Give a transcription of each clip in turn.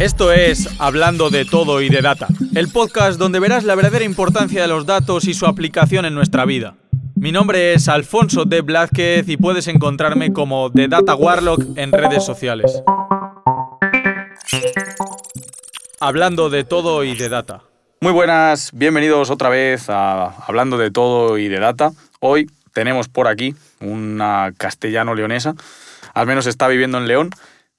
Esto es Hablando de todo y de data, el podcast donde verás la verdadera importancia de los datos y su aplicación en nuestra vida. Mi nombre es Alfonso de Blázquez y puedes encontrarme como The Data Warlock en redes sociales. Hablando de todo y de data. Muy buenas, bienvenidos otra vez a Hablando de todo y de data. Hoy tenemos por aquí una castellano-leonesa, al menos está viviendo en León,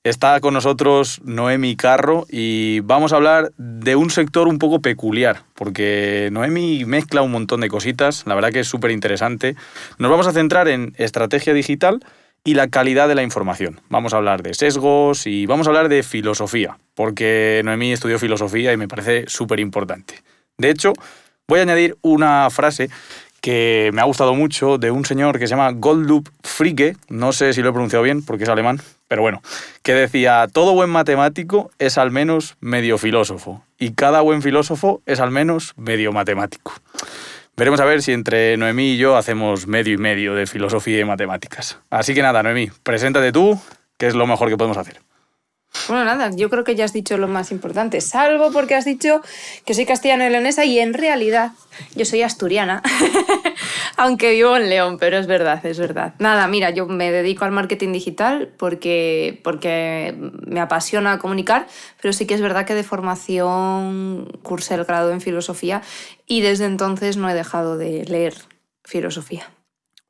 Está con nosotros Noemi Carro y vamos a hablar de un sector un poco peculiar, porque Noemi mezcla un montón de cositas, la verdad que es súper interesante. Nos vamos a centrar en estrategia digital y la calidad de la información. Vamos a hablar de sesgos y vamos a hablar de filosofía, porque Noemi estudió filosofía y me parece súper importante. De hecho, voy a añadir una frase que me ha gustado mucho de un señor que se llama Goldlup Fricke, no sé si lo he pronunciado bien porque es alemán, pero bueno, que decía, todo buen matemático es al menos medio filósofo y cada buen filósofo es al menos medio matemático. Veremos a ver si entre Noemí y yo hacemos medio y medio de filosofía y matemáticas. Así que nada, Noemí, preséntate tú, que es lo mejor que podemos hacer. Bueno, nada, yo creo que ya has dicho lo más importante, salvo porque has dicho que soy castellano-leonesa y en realidad yo soy asturiana, aunque vivo en León, pero es verdad, es verdad. Nada, mira, yo me dedico al marketing digital porque, porque me apasiona comunicar, pero sí que es verdad que de formación cursé el grado en filosofía y desde entonces no he dejado de leer filosofía.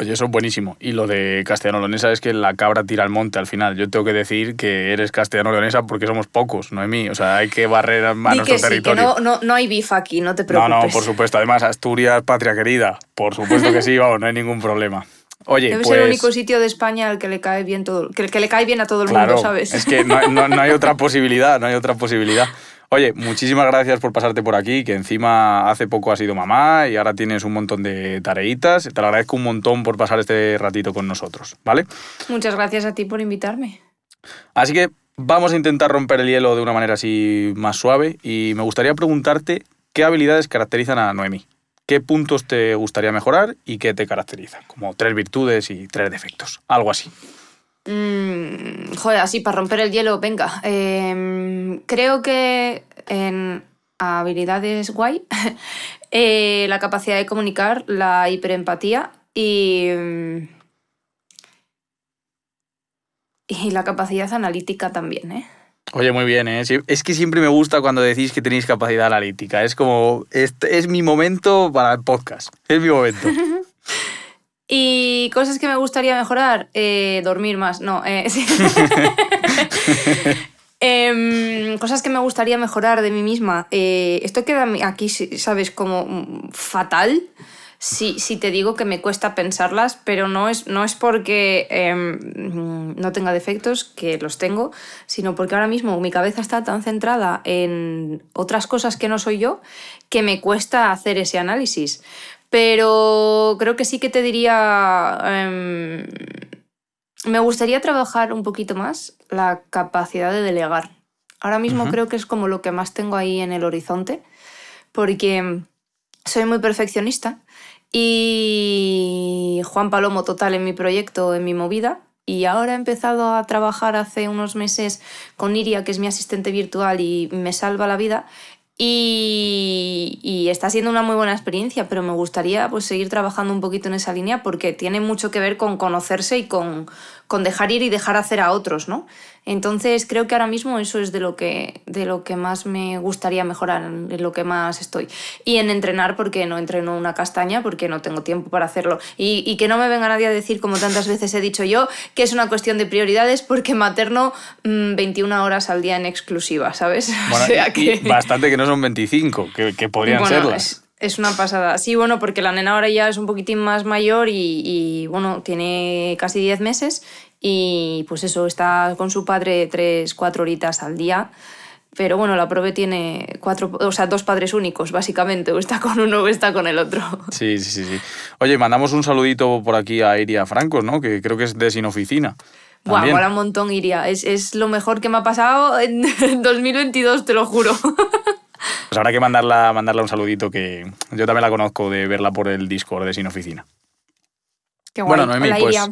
Oye, eso es buenísimo. Y lo de castellano-leonesa es que la cabra tira al monte al final. Yo tengo que decir que eres castellano-leonesa porque somos pocos, no mí. O sea, hay que barrer a nuestro territorio. no, no, hay bifa aquí, no te preocupes. No, no, por supuesto. Además, Asturias, patria querida. Por supuesto que sí, vamos, no hay ningún problema. Oye, Debe ser el pues único sitio de España al que le cae bien todo, que, que le cae bien a todo el mundo, ¿sabes? Es que no, no, no hay otra posibilidad, no hay otra posibilidad. Oye, muchísimas gracias por pasarte por aquí, que encima hace poco has sido mamá y ahora tienes un montón de tareitas. Te lo agradezco un montón por pasar este ratito con nosotros, ¿vale? Muchas gracias a ti por invitarme. Así que vamos a intentar romper el hielo de una manera así más suave y me gustaría preguntarte qué habilidades caracterizan a Noemi. ¿Qué puntos te gustaría mejorar y qué te caracterizan? Como tres virtudes y tres defectos, algo así. Mm, joder, así para romper el hielo, venga. Em, creo que en habilidades guay, eh, la capacidad de comunicar, la hiperempatía y, y la capacidad analítica también, ¿eh? Oye, muy bien, ¿eh? Es que siempre me gusta cuando decís que tenéis capacidad analítica. Es como, este es mi momento para el podcast. Es mi momento. Y cosas que me gustaría mejorar, eh, dormir más, no. Eh, em, cosas que me gustaría mejorar de mí misma. Eh, esto queda aquí, ¿sabes? Como fatal. Si, si, te digo que me cuesta pensarlas, pero no es, no es porque em, no tenga defectos, que los tengo, sino porque ahora mismo mi cabeza está tan centrada en otras cosas que no soy yo que me cuesta hacer ese análisis. Pero creo que sí que te diría... Em, me gustaría trabajar un poquito más la capacidad de delegar. Ahora mismo creo que es como lo que más tengo ahí en el horizonte, porque soy muy perfeccionista y Juan Palomo total en mi proyecto, en mi movida, y ahora he empezado a trabajar hace unos meses con Iria, que es mi asistente virtual y me salva la vida, y, está siendo una muy buena experiencia, pero me gustaría pues, seguir trabajando un poquito en esa línea porque tiene mucho que ver con conocerse y con, con dejar ir y dejar hacer a otros, ¿no? Entonces creo que ahora mismo eso es de lo que, de lo que más me gustaría mejorar, en lo que más estoy. Y en entrenar porque no entreno una castaña, porque no tengo tiempo para hacerlo. Y, que no me venga nadie a decir, como tantas veces he dicho yo, que es una cuestión de prioridades porque materno 21 mm, horas al día en exclusiva, ¿sabes? bastante que no son 25, que, que podrían serlas. Es una pasada. Sí, bueno, porque la nena ahora ya es un poquitín más mayor y, y, bueno, tiene casi 10 meses y pues eso, está con su padre 3, 4 horitas al día. Pero bueno, la prove tiene cuatro, o sea, dos padres únicos, básicamente. O está con uno o está con el otro. Sí, sí, sí. Oye, mandamos un saludito por aquí a Iria Francos, ¿no? Que creo que es de Sin Oficina. Buah, mola un montón, Iria. Es, es, lo mejor que me ha pasado en 2022, te lo juro. Pues habrá que mandarla, mandarla un saludito que yo también la conozco de verla por el Discord de Sin Oficina. Qué guay. Bueno, Noemí, pues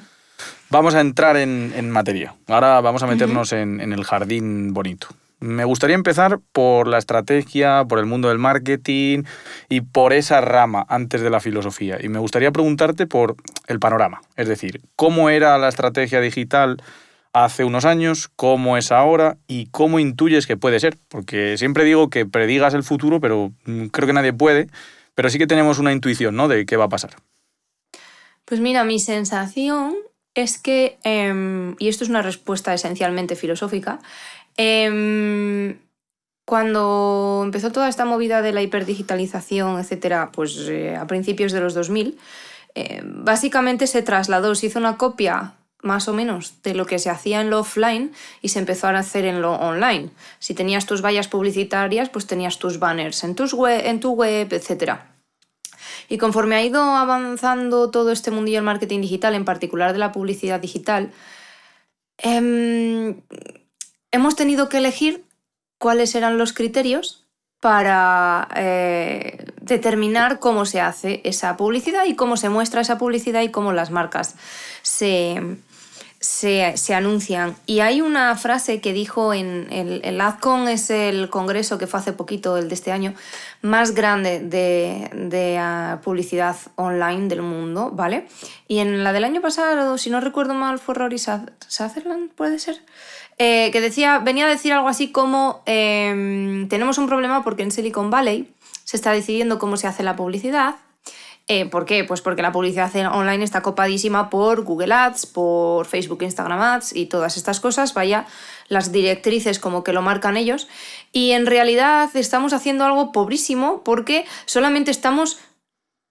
vamos a entrar en, materia. Ahora vamos a meternos en, el jardín bonito. Me gustaría empezar por la estrategia, por el mundo del marketing y por esa rama antes de la filosofía. Y me gustaría preguntarte por el panorama, es decir, cómo era la estrategia digital hace unos años, cómo es ahora y cómo intuyes que puede ser. Porque siempre digo que predigas el futuro, pero mm, creo que nadie puede, pero sí que tenemos una intuición ¿no? de qué va a pasar. Pues mira, mi sensación es que, em, y esto es una respuesta esencialmente filosófica, em, cuando empezó toda esta movida de la hiperdigitalización, etcétera, pues eh, a principios de los 2000, eh, básicamente se trasladó, se hizo una copia más o menos de lo que se hacía en lo offline y se empezó a hacer en lo online. Si tenías tus vallas publicitarias, pues tenías tus banners en, tus web, en tu web, etc. Y conforme ha ido avanzando todo este mundillo del marketing digital, en particular de la publicidad digital, em, hemos tenido que elegir cuáles eran los criterios para eh, determinar cómo se hace esa publicidad y cómo se muestra esa publicidad y cómo las marcas se, se, anuncian. Y hay una frase que dijo en el, el AdCon, es el congreso que fue hace poquito, el de este año, más grande de, de ah, publicidad online del mundo, ¿vale? Y en la del año pasado, si no recuerdo mal, fue Rory Sutherland, puede ser. Eh, que decía, venía a decir algo así como em, tenemos un problema porque en Silicon Valley se está decidiendo cómo se hace la publicidad eh, ¿Por qué? Pues porque la publicidad online está copadísima por Google Ads, por Facebook, Instagram Ads y todas estas cosas, vaya, las directrices como que lo marcan ellos. Y en realidad estamos haciendo algo pobrísimo porque solamente estamos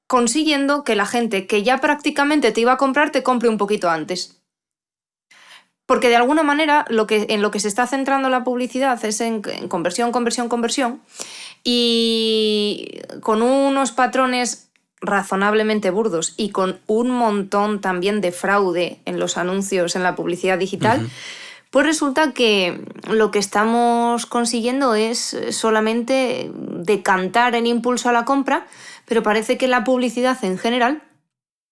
consiguiendo que la gente que ya prácticamente te iba a comprar te compre un poquito antes. Porque de alguna manera lo que, en lo que se está centrando la publicidad es en conversión, conversión, conversión. Y con unos patrones razonablemente burdos y con un montón también de fraude en los anuncios, en la publicidad digital, pues resulta que lo que estamos consiguiendo es solamente decantar en impulso a la compra, pero parece que la publicidad en general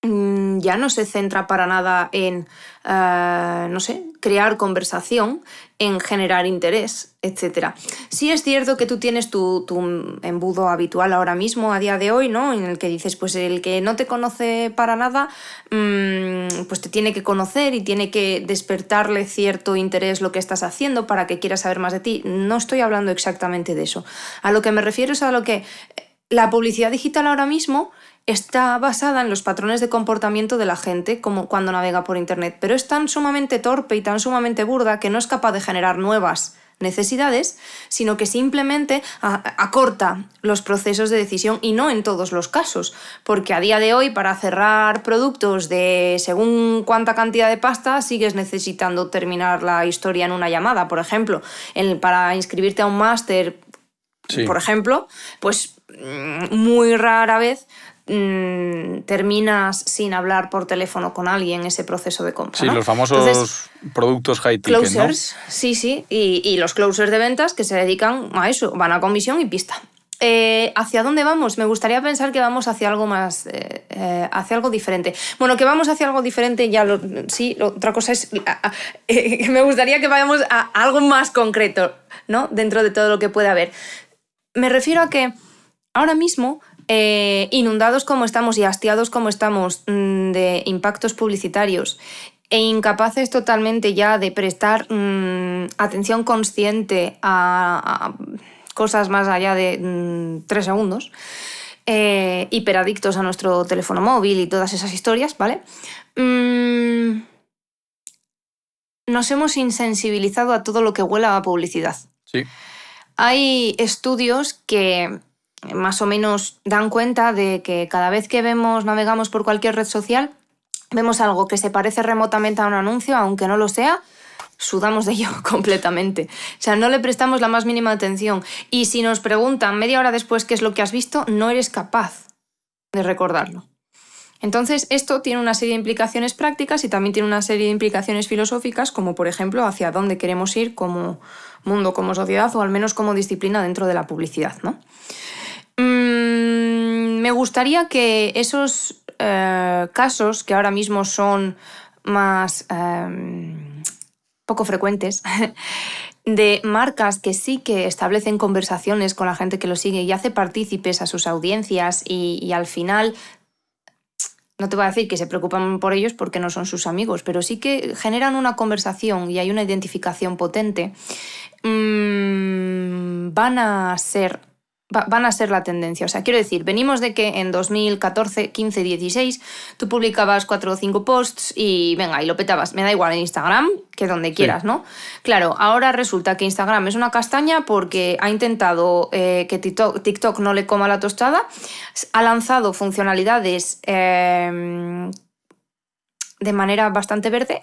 mm, ya no se centra para nada en, eh, no sé, crear conversación, en generar interés, etc. Sí es cierto que tú tienes tu, embudo habitual ahora mismo, a día de hoy, ¿no? En el que dices, pues el que no te conoce para nada, mm, pues te tiene que conocer y tiene que despertarle cierto interés lo que estás haciendo para que quiera saber más de ti. No estoy hablando exactamente de eso. A lo que me refiero es a lo que la publicidad digital ahora mismo está basada en los patrones de comportamiento de la gente como cuando navega por Internet, pero es tan sumamente torpe y tan sumamente burda que no es capaz de generar nuevas necesidades, sino que simplemente acorta los procesos de decisión y no en todos los casos, porque a día de hoy para cerrar productos de según cuánta cantidad de pasta sigues necesitando terminar la historia en una llamada, por ejemplo, para inscribirte a un máster, por ejemplo, pues mm, muy rara vez Mm, terminas sin hablar por teléfono con alguien ese proceso de compra. Sí, los famosos productos high ticket. Closers, sí, sí. Y, los closers de ventas que se dedican a eso, van a comisión y pista. Eh, ¿Hacia dónde vamos? Me gustaría pensar que vamos hacia algo más, eh, eh, hacia algo diferente. Bueno, que vamos hacia algo diferente, ya lo, sí, otra cosa es, me gustaría que vayamos a algo más concreto, ¿no? Dentro de todo lo que puede haber. Me refiero a que ahora mismo eh, inundados como estamos y hastiados como estamos mm, de impactos publicitarios e incapaces totalmente ya de prestar mm, atención consciente a, cosas más allá de mm, tres segundos, eh, hiperadictos a nuestro teléfono móvil y todas esas historias, ¿vale? nos hemos insensibilizado a todo lo que huela a publicidad. Sí. Hay estudios que más o menos dan cuenta de que cada vez que vemos, navegamos por cualquier red social, vemos algo que se parece remotamente a un anuncio, aunque no lo sea, sudamos de ello completamente. O sea, no le prestamos la más mínima atención. Y si nos preguntan media hora después qué es lo que has visto, no eres capaz de recordarlo. Entonces, esto tiene una serie de implicaciones prácticas y también tiene una serie de implicaciones filosóficas, como por ejemplo hacia dónde queremos ir como mundo, como sociedad o al menos como disciplina dentro de la publicidad. ¿no? Mm, me gustaría que esos eh, casos, que ahora mismo son más em, poco frecuentes, de marcas que sí que establecen conversaciones con la gente que lo sigue y hace partícipes a sus audiencias y, al final no te voy a decir que se preocupan por ellos porque no son sus amigos, pero sí que generan una conversación y hay una identificación potente, mm, van a ser van a ser la tendencia. O sea, quiero decir, venimos de que en 2014, 15, 16 tú publicabas cuatro o cinco posts y venga, y lo petabas. Me da igual en Instagram que donde quieras, ¿no? Claro, ahora resulta que Instagram es una castaña porque ha intentado eh, que TikTok, no le coma la tostada, ha lanzado funcionalidades eh, de manera bastante verde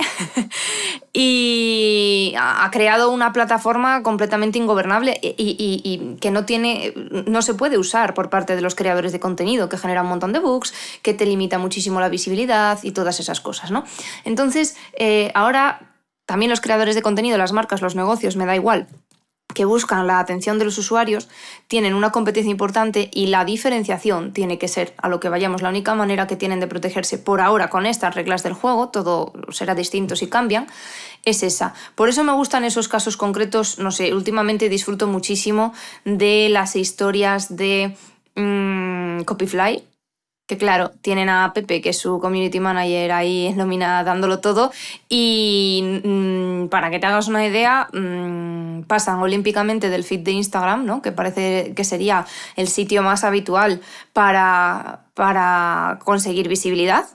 y ha creado una plataforma completamente ingobernable y, que no tiene no se puede usar por parte de los creadores de contenido que genera un montón de bugs que te limita muchísimo la visibilidad y todas esas cosas no entonces eh, ahora también los creadores de contenido las marcas los negocios me da igual que buscan la atención de los usuarios tienen una competencia importante y la diferenciación tiene que ser a lo que vayamos. La única manera que tienen de protegerse por ahora con estas reglas del juego, todo será distinto si cambian, es esa. Por eso me gustan esos casos concretos, no sé, últimamente disfruto muchísimo de las historias de mmm, Copyfly, que claro, tienen a Pepe, que es su community manager ahí en nómina dándolo todo, y mm, para que te hagas una idea, mm, pasan olímpicamente del feed de Instagram, ¿no? que parece que sería el sitio más habitual para, para conseguir visibilidad.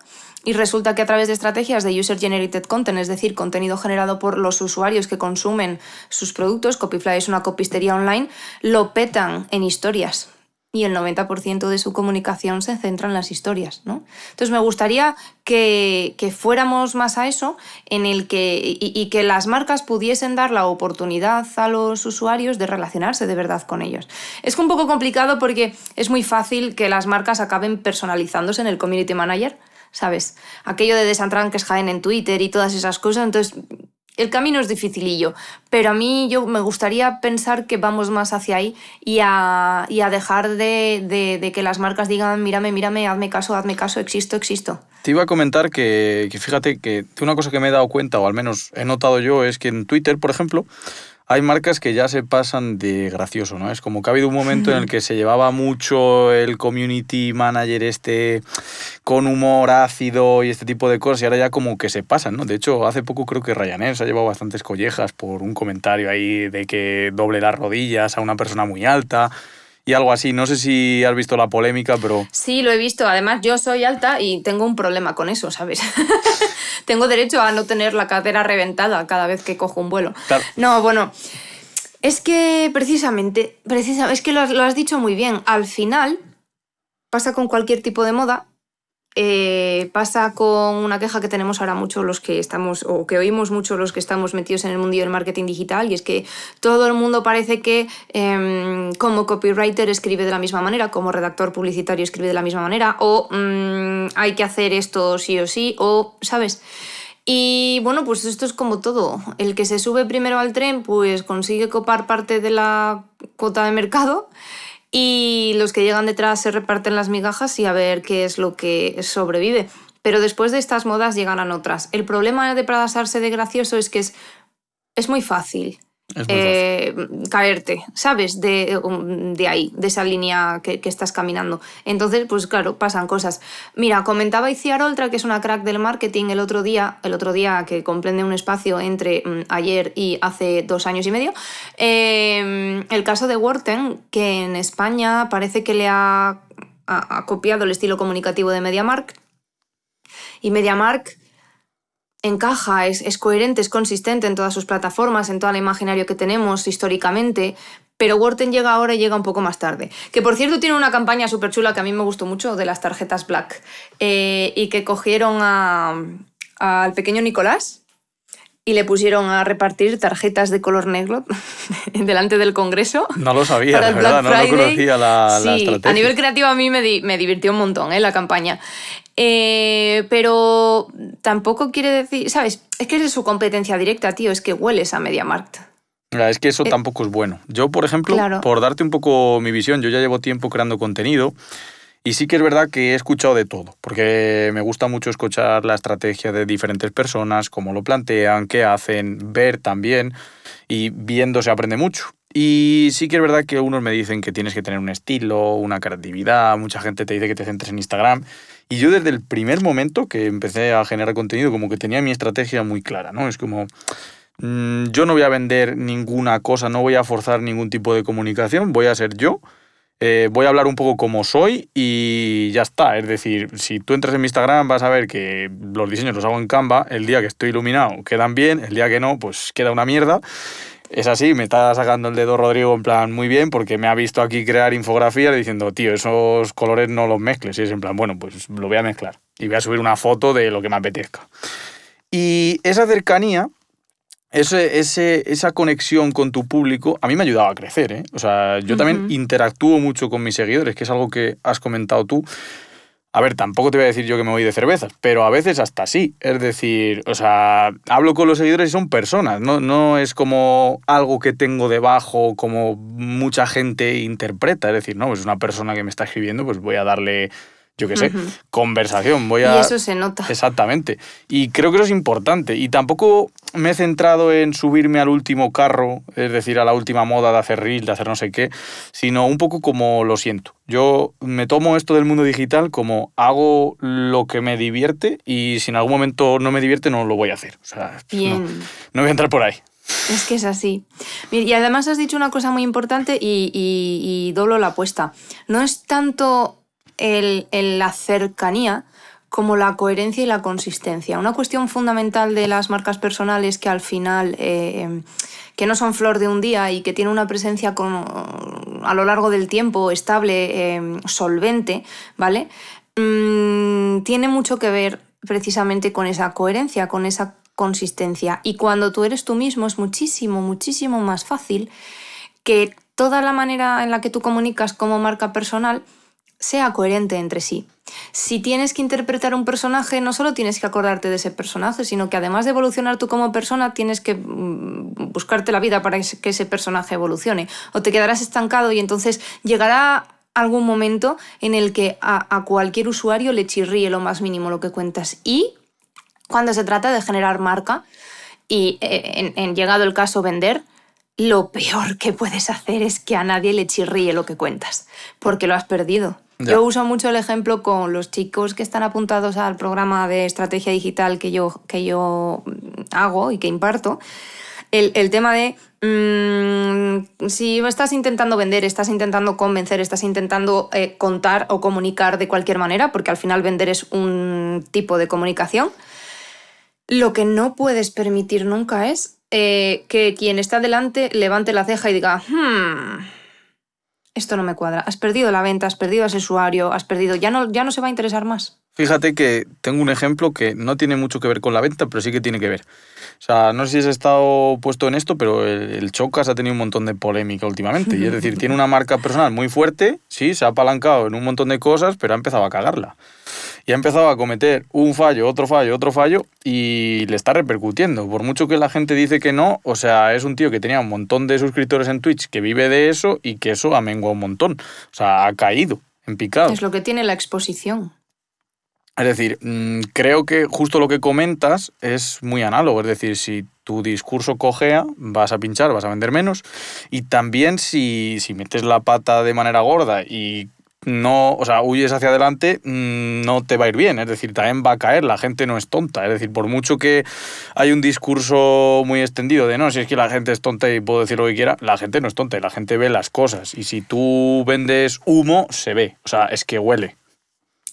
Y resulta que a través de estrategias de User Generated Content, es decir, contenido generado por los usuarios que consumen sus productos, Copyfly es una copistería online, lo petan en historias y el 90% de su comunicación se centra en las historias. ¿no? Entonces me gustaría que, fuéramos más a eso, en el que, y, que las marcas pudiesen dar la oportunidad a los usuarios de relacionarse de verdad con ellos. Es un poco complicado porque es muy fácil que las marcas acaben personalizándose en el community manager. ¿Sabes? Aquello de desantranques Jaén en Twitter y todas esas cosas. Entonces, el camino es dificilillo, pero a mí yo me gustaría pensar que vamos más hacia ahí y a, dejar de, que las marcas digan, mírame, mírame, hazme caso, hazme caso, existo, existo. Te iba a comentar que fíjate que una cosa que me he dado cuenta, o al menos he notado yo, es que en Twitter, por ejemplo, hay marcas que ya se pasan de gracioso, ¿no? Es como que ha habido un momento en el que se llevaba mucho el community manager este con humor ácido y este tipo de cosas y ahora ya como que se pasan, ¿no? De hecho, hace poco creo que Ryanair se ha llevado bastantes collejas por un comentario ahí de que doble las rodillas a una persona muy alta y algo así. No sé si has visto la polémica, pero... Sí, lo he visto. Además, yo soy alta y tengo un problema con eso, ¿sabes? tengo derecho a no tener la cadera reventada cada vez que cojo un vuelo. No, bueno, es que precisamente, precisamente es que lo has dicho muy bien. Al final pasa con cualquier tipo de moda eh, pasa con una queja que tenemos ahora mucho los que estamos, o que oímos mucho los que estamos metidos en el mundo del marketing digital, y es que todo el mundo parece que em, como copywriter escribe de la misma manera, como redactor publicitario escribe de la misma manera, o mm, hay que hacer esto sí o sí, o, ¿sabes? Y bueno, pues esto es como todo. El que se sube primero al tren, pues consigue copar parte de la cuota de mercado y los que llegan detrás se reparten las migajas y a ver qué es lo que sobrevive. Pero después de estas modas llegan otras. El problema de pasarse de gracioso es que es, es muy fácil eh, caerte, ¿sabes? De, um, de, ahí, de esa línea que, estás caminando. Entonces, pues claro, pasan cosas. Mira, comentaba Iciar Oltra, que es una crack del marketing, el otro día, el otro día que comprende un espacio entre mm, ayer y hace dos años y medio, em, el caso de Worten, que en España parece que le ha, ha copiado el estilo comunicativo de MediaMark. Y MediaMark encaja, es, coherente, es consistente en todas sus plataformas, en todo el imaginario que tenemos históricamente, pero Worten llega ahora y llega un poco más tarde. Que por cierto tiene una campaña súper chula que a mí me gustó mucho de las tarjetas Black eh, y que cogieron al pequeño Nicolás y le pusieron a repartir tarjetas de color negro delante del Congreso. No lo sabía, la verdad, no, conocía la, sí, A nivel creativo a mí me, me divirtió un montón ¿eh? la campaña. Eh, pero tampoco quiere decir, ¿sabes? Es que es su competencia directa, tío, es que hueles a MediaMarkt. Es que eso eh, tampoco es bueno. Yo, por ejemplo, por darte un poco mi visión, yo ya llevo tiempo creando contenido Y sí que es verdad que he escuchado de todo, porque me gusta mucho escuchar la estrategia de diferentes personas, cómo lo plantean, qué hacen, ver también, y viendo se aprende mucho. Y sí que es verdad que algunos me dicen que tienes que tener un estilo, una creatividad, mucha gente te dice que te centres en Instagram. Y yo desde el primer momento que empecé a generar contenido, como que tenía mi estrategia muy clara, ¿no? Es como, mm, yo no voy a vender ninguna cosa, no voy a forzar ningún tipo de comunicación, voy a ser yo. Eh, voy a hablar un poco como soy y ya está. Es decir, si tú entras en mi Instagram vas a ver que los diseños los hago en Canva, el día que estoy iluminado quedan bien, el día que no, pues queda una mierda es así, me está sacando el dedo Rodrigo en plan muy bien porque me ha visto aquí crear infografías diciendo, tío, esos colores no los mezcles. Y es en plan, bueno, pues lo voy a mezclar y voy a subir una foto de lo que me apetezca. Y esa cercanía, ese, ese, esa conexión con tu público, a mí me ha ayudado a crecer. ¿eh? O sea, yo también interactúo mucho con mis seguidores, que es algo que has comentado tú. A ver, tampoco te voy a decir yo que me voy de cervezas, pero a veces hasta sí. Es decir, o sea, hablo con los seguidores y son personas, no, no es como algo que tengo debajo, como mucha gente interpreta. Es decir, no, es una persona que me está escribiendo, pues voy a darle yo qué sé, conversación. Voy a... Y eso se nota. Exactamente. Y creo que eso es importante. Y tampoco me he centrado en subirme al último carro, es decir, a la última moda de hacer reel, de hacer no sé qué, sino un poco como lo siento. Yo me tomo esto del mundo digital como hago lo que me divierte y si en algún momento no me divierte no lo voy a hacer. O sea, Bien. No, voy a entrar por ahí. Es que es así. Y además has dicho una cosa muy importante y, y doblo la apuesta. No es tanto el, la cercanía como la coherencia y la consistencia. Una cuestión fundamental de las marcas personales que al final, eh, em, que no son flor de un día y que tiene una presencia a lo largo del tiempo estable, em, solvente, ¿vale? Mm, tiene mucho que ver precisamente con esa coherencia, con esa consistencia. Y cuando tú eres tú mismo es muchísimo, muchísimo más fácil que toda la manera en la que tú comunicas como marca personal sea coherente entre sí. Si tienes que interpretar un personaje, no solo tienes que acordarte de ese personaje, sino que además de evolucionar tú como persona, tienes que mm, buscarte la vida para que ese personaje evolucione. O te quedarás estancado y entonces llegará algún momento en el que a, cualquier usuario le chirríe lo más mínimo lo que cuentas. Y cuando se trata de generar marca y eh, en llegado el caso vender, lo peor que puedes hacer es que a nadie le chirríe lo que cuentas, porque lo has perdido. Yo uso mucho el ejemplo con los chicos que están apuntados al programa de estrategia digital que yo, que yo hago y que imparto. El, tema de mm, si estás intentando vender, estás intentando convencer, estás intentando eh, contar o comunicar de cualquier manera, porque al final vender es un tipo de comunicación, lo que no puedes permitir nunca es eh, que quien está delante levante la ceja y diga, hmm, esto no me cuadra. Has perdido la venta, has perdido ese usuario, has perdido, ya no, ya no se va a interesar más. Fíjate que tengo un ejemplo que no tiene mucho que ver con la venta, pero sí que tiene que ver. O sea, no sé si has estado puesto en esto, pero el, Chocas ha tenido un montón de polémica últimamente. Y es decir, tiene una marca personal muy fuerte, sí, se ha apalancado en un montón de cosas, pero ha empezado a cagarla y ha empezado a cometer un fallo, otro fallo, otro fallo y le está repercutiendo. Por mucho que la gente dice que no, o sea, es un tío que tenía un montón de suscriptores en Twitch que vive de eso y que eso ha menguado un montón. O sea, ha caído en picado. Es lo que tiene la exposición. Es decir, mm, creo que justo lo que comentas es muy análogo. Es decir, si tu discurso cojea, vas a pinchar, vas a vender menos. Y también si, si metes la pata de manera gorda y no, o sea, huyes hacia adelante, mm, no te va a ir bien. Es decir, también va a caer, la gente no es tonta. Es decir, por mucho que hay un discurso muy extendido de no, si es que la gente es tonta y puedo decir lo que quiera, la gente no es tonta, la gente ve las cosas. Y si tú vendes humo, se ve. O sea, es que huele.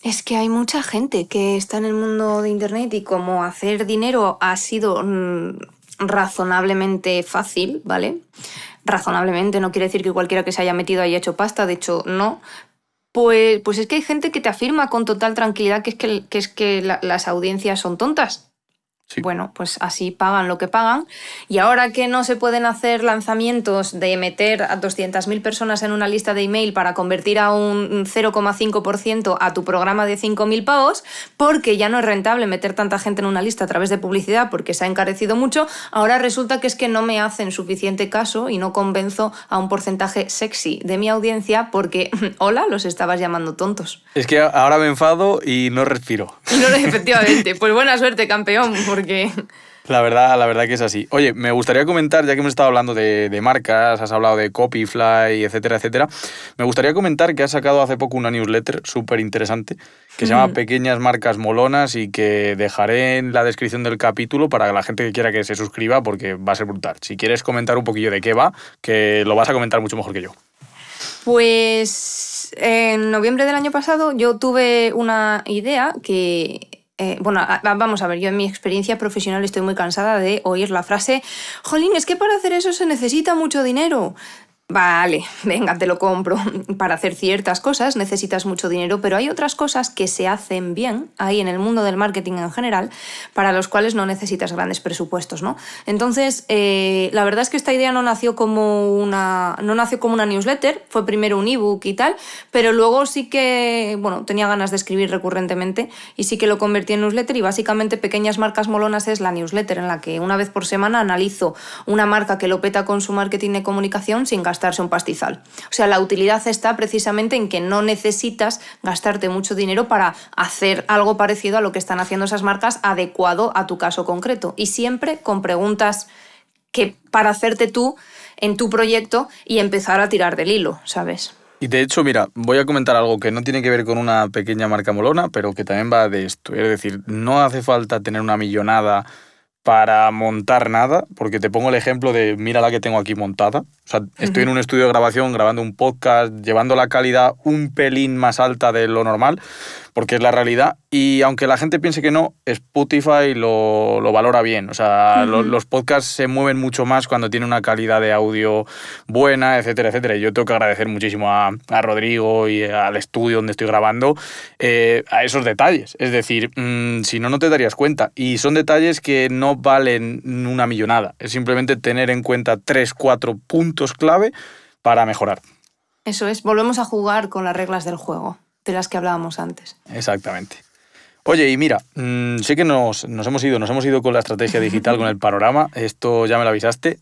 Es que hay mucha gente que está en el mundo de Internet y como hacer dinero ha sido mm, razonablemente fácil, ¿vale? Razonablemente no quiere decir que cualquiera que se haya metido haya hecho pasta, de hecho no, pues, pues es que hay gente que te afirma con total tranquilidad que es que, es que las audiencias son tontas. Bueno, pues así pagan lo que pagan. Y ahora que no se pueden hacer lanzamientos de meter a 200.000 personas en una lista de email para convertir a un 0,5% a tu programa de 5.000 pavos, porque ya no es rentable meter tanta gente en una lista a través de publicidad porque se ha encarecido mucho, ahora resulta que es que no me hacen suficiente caso y no convenzo a un porcentaje sexy de mi audiencia porque, hola, los estabas llamando tontos. Es que ahora me enfado y no respiro. no, efectivamente. Pues buena suerte, campeón porque... La verdad, la verdad que es así. Oye, me gustaría comentar, ya que hemos estado hablando de, marcas, has hablado de Copyfly, etcétera, etcétera, me gustaría comentar que has sacado hace poco una newsletter súper interesante que se llama Pequeñas Marcas Molonas y que dejaré en la descripción del capítulo para la gente que quiera que se suscriba porque va a ser brutal. Si quieres comentar un poquillo de qué va, que lo vas a comentar mucho mejor que yo. Pues en noviembre del año pasado yo tuve una idea que eh, bueno, vamos a ver, yo en mi experiencia profesional estoy muy cansada de oír la frase, Jolín, es que para hacer eso se necesita mucho dinero. Vale, venga, te lo compro. Para hacer ciertas cosas necesitas mucho dinero, pero hay otras cosas que se hacen bien ahí en el mundo del marketing en general, para los cuales no necesitas grandes presupuestos, ¿no? Entonces, eh, la verdad es que esta idea no nació como una. no nació como una newsletter, fue primero un ebook y tal, pero luego sí que, bueno, tenía ganas de escribir recurrentemente y sí que lo convertí en newsletter y básicamente Pequeñas Marcas Molonas es la newsletter en la que una vez por semana analizo una marca que lo peta con su marketing de comunicación sin gastar gastarse un pastizal. O sea, la utilidad está precisamente en que no necesitas gastarte mucho dinero para hacer algo parecido a lo que están haciendo esas marcas adecuado a tu caso concreto. Y siempre con preguntas que para hacerte tú en tu proyecto y empezar a tirar del hilo, ¿sabes? Y de hecho, mira, voy a comentar algo que no tiene que ver con una pequeña marca molona, pero que también va de esto. Es decir, no hace falta tener una millonada para montar nada, porque te pongo el ejemplo de mira la que tengo aquí montada. O sea, estoy en un estudio de grabación grabando un podcast, llevando la calidad un pelín más alta de lo normal, porque es la realidad. Y aunque la gente piense que no, Spotify lo, lo valora bien. O sea, los podcasts se mueven mucho más cuando tiene una calidad de audio buena, etcétera, etcétera. Yo tengo que agradecer muchísimo a, a Rodrigo y al estudio donde estoy grabando eh, a esos detalles. Es decir, mm, si no, no te darías cuenta. Y son detalles que no valen una millonada. Es simplemente tener en cuenta tres, cuatro puntos clave para mejorar. Eso es, volvemos a jugar con las reglas del juego de las que hablábamos antes. Exactamente. Oye, y mira, mm, sé que nos, nos, hemos ido, nos hemos ido con la estrategia digital, con el panorama, esto ya me lo avisaste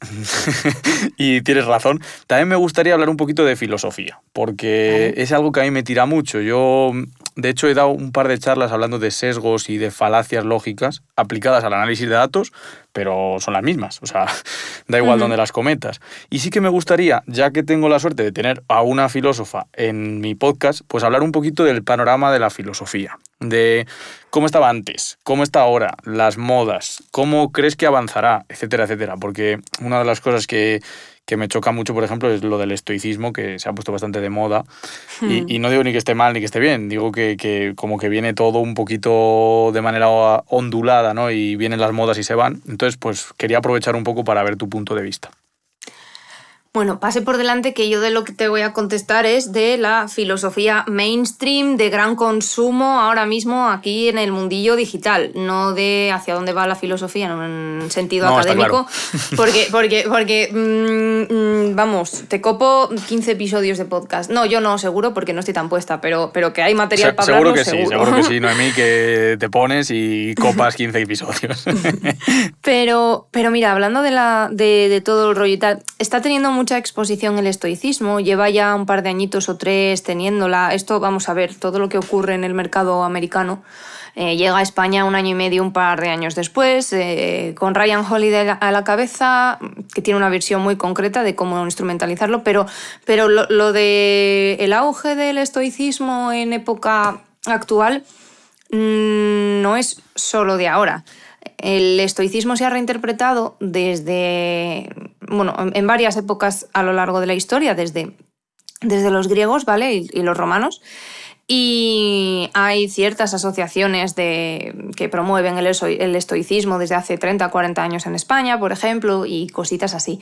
y tienes razón. También me gustaría hablar un poquito de filosofía, porque es algo que a mí me tira mucho. Yo de hecho, he dado un par de charlas hablando de sesgos y de falacias lógicas aplicadas al análisis de datos, pero son las mismas, o sea, da igual donde las cometas. Y sí que me gustaría, ya que tengo la suerte de tener a una filósofa en mi podcast, pues hablar un poquito del panorama de la filosofía, de cómo estaba antes, cómo está ahora, las modas, cómo crees que avanzará, etcétera, etcétera, porque una de las cosas que que me choca mucho, por ejemplo, es lo del estoicismo, que se ha puesto bastante de moda. Y, hmm. no digo ni que esté mal ni que esté bien, digo que, que, como que viene todo un poquito de manera ondulada, ¿no? Y vienen las modas y se van. Entonces, pues quería aprovechar un poco para ver tu punto de vista. Bueno, pase por delante que yo de lo que te voy a contestar es de la filosofía mainstream de gran consumo ahora mismo aquí en el mundillo digital, no de hacia dónde va la filosofía en un sentido académico, porque, porque, porque mm, mm, vamos, te copo 15 episodios de podcast. No, yo no, seguro, porque no estoy tan puesta, pero, pero que hay material para seguro que sí, seguro que sí, Noemí, que te pones y copas 15 episodios. pero, pero mira, hablando de, la, de, de todo el rollo y tal, está teniendo mucha exposición el estoicismo, lleva ya un par de añitos o tres teniéndola. Esto, vamos a ver, todo lo que ocurre en el mercado americano. Eh, llega a España un año y medio, un par de años después, eh, con Ryan Holiday a la cabeza, que tiene una visión muy concreta de cómo instrumentalizarlo, pero, pero lo, lo de el auge del estoicismo en época actual mm, no es solo de ahora. El estoicismo se ha reinterpretado desde, bueno, en varias épocas a lo largo de la historia, desde, desde los griegos, ¿vale? Y, los romanos. Y hay ciertas asociaciones de, que promueven el, el estoicismo desde hace 30 o 40 años en España, por ejemplo, y cositas así.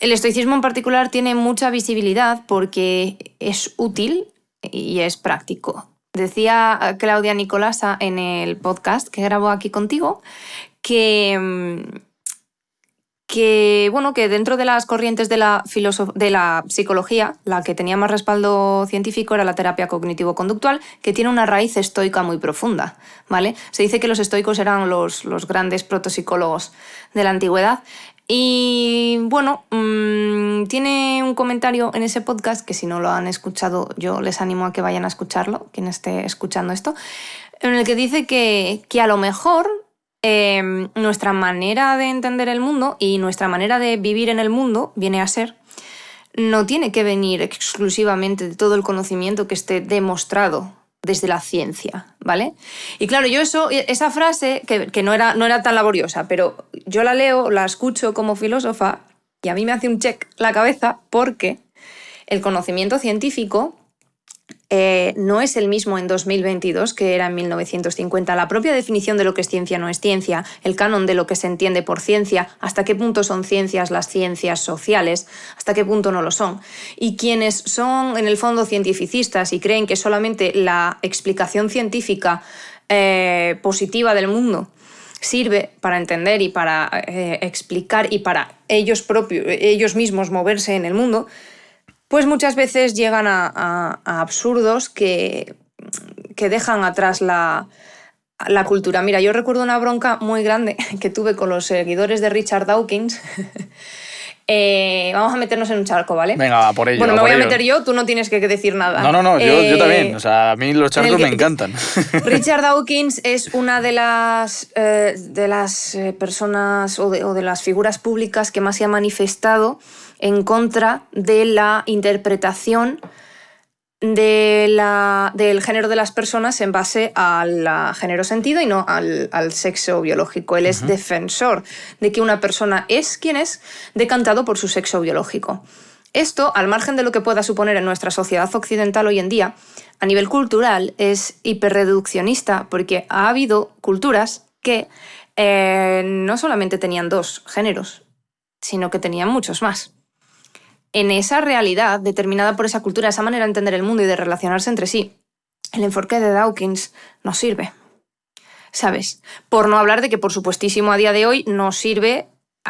El estoicismo en particular tiene mucha visibilidad porque es útil y es práctico. Decía Claudia Nicolasa en el podcast que grabó aquí contigo que mm, bueno, que dentro de las corrientes de la, de la psicología, la que tenía más respaldo científico era la terapia cognitivo-conductual, que tiene una raíz estoica muy profunda. ¿vale? Se dice que los estoicos eran los, los grandes protopsicólogos de la antigüedad. Y bueno, mm, tiene un comentario en ese podcast que si no lo han escuchado, yo les animo a que vayan a escucharlo, quien esté escuchando esto, en el que dice que, que a lo mejor Em, nuestra manera de entender el mundo y nuestra manera de vivir en el mundo viene a ser, no tiene que venir exclusivamente de todo el conocimiento que esté demostrado desde la ciencia, ¿vale? Y claro, yo eso, esa frase, que, no, era, no era tan laboriosa, pero yo la leo, la escucho como filósofa y a mí me hace un check la cabeza porque el conocimiento científico eh, no es el mismo en 2022 que era en 1950. La propia definición de lo que es ciencia no es ciencia, el canon de lo que se entiende por ciencia, hasta qué punto son ciencias las ciencias sociales, hasta qué punto no lo son. Y quienes son en el fondo cientificistas y creen que solamente la explicación científica eh, positiva del mundo sirve para entender y para eh, explicar y para ellos propios, ellos mismos moverse en el mundo, pues muchas veces llegan a, absurdos que, que, dejan atrás la, cultura. Mira, yo recuerdo una bronca muy grande que tuve con los seguidores de Richard Dawkins. Eh, vamos a meternos en un charco, ¿vale? Venga, por ello. Bueno, me voy a meter yo, tú no tienes que decir nada. No, no, no, yo, eh, también. O sea, a mí los charcos me encantan. Richard Dawkins es una de las, eh, de las personas o de, o de las figuras públicas que más se ha manifestado en contra de la interpretación de la, del género de las personas en base al género sentido y no al, sexo biológico. Él es defensor de que una persona es quien es, decantado por su sexo biológico. Esto, al margen de lo que pueda suponer en nuestra sociedad occidental hoy en día, a nivel cultural es hiperreduccionista porque ha habido culturas que eh, no solamente tenían dos géneros, sino que tenían muchos más en esa realidad determinada por esa cultura, esa manera de entender el mundo y de relacionarse entre sí, el enfoque de Dawkins no sirve. ¿Sabes? Por no hablar de que, por supuestísimo, a día de hoy no sirve,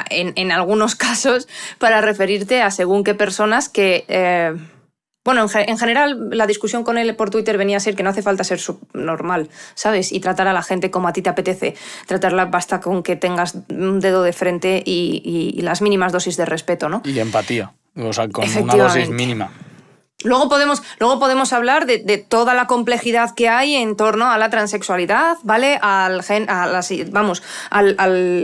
en, algunos casos, para referirte a según qué personas que... Eh, bueno, en, general la discusión con él por Twitter venía a ser que no hace falta ser normal, ¿sabes? Y tratar a la gente como a ti te apetece. Tratarla basta con que tengas un dedo de frente y, y las mínimas dosis de respeto, ¿no? Y empatía. O sea, con una dosis mínima. Luego podemos, luego podemos hablar de, toda la complejidad que hay en torno a la transexualidad, ¿vale? Al gen, a la, vamos, al,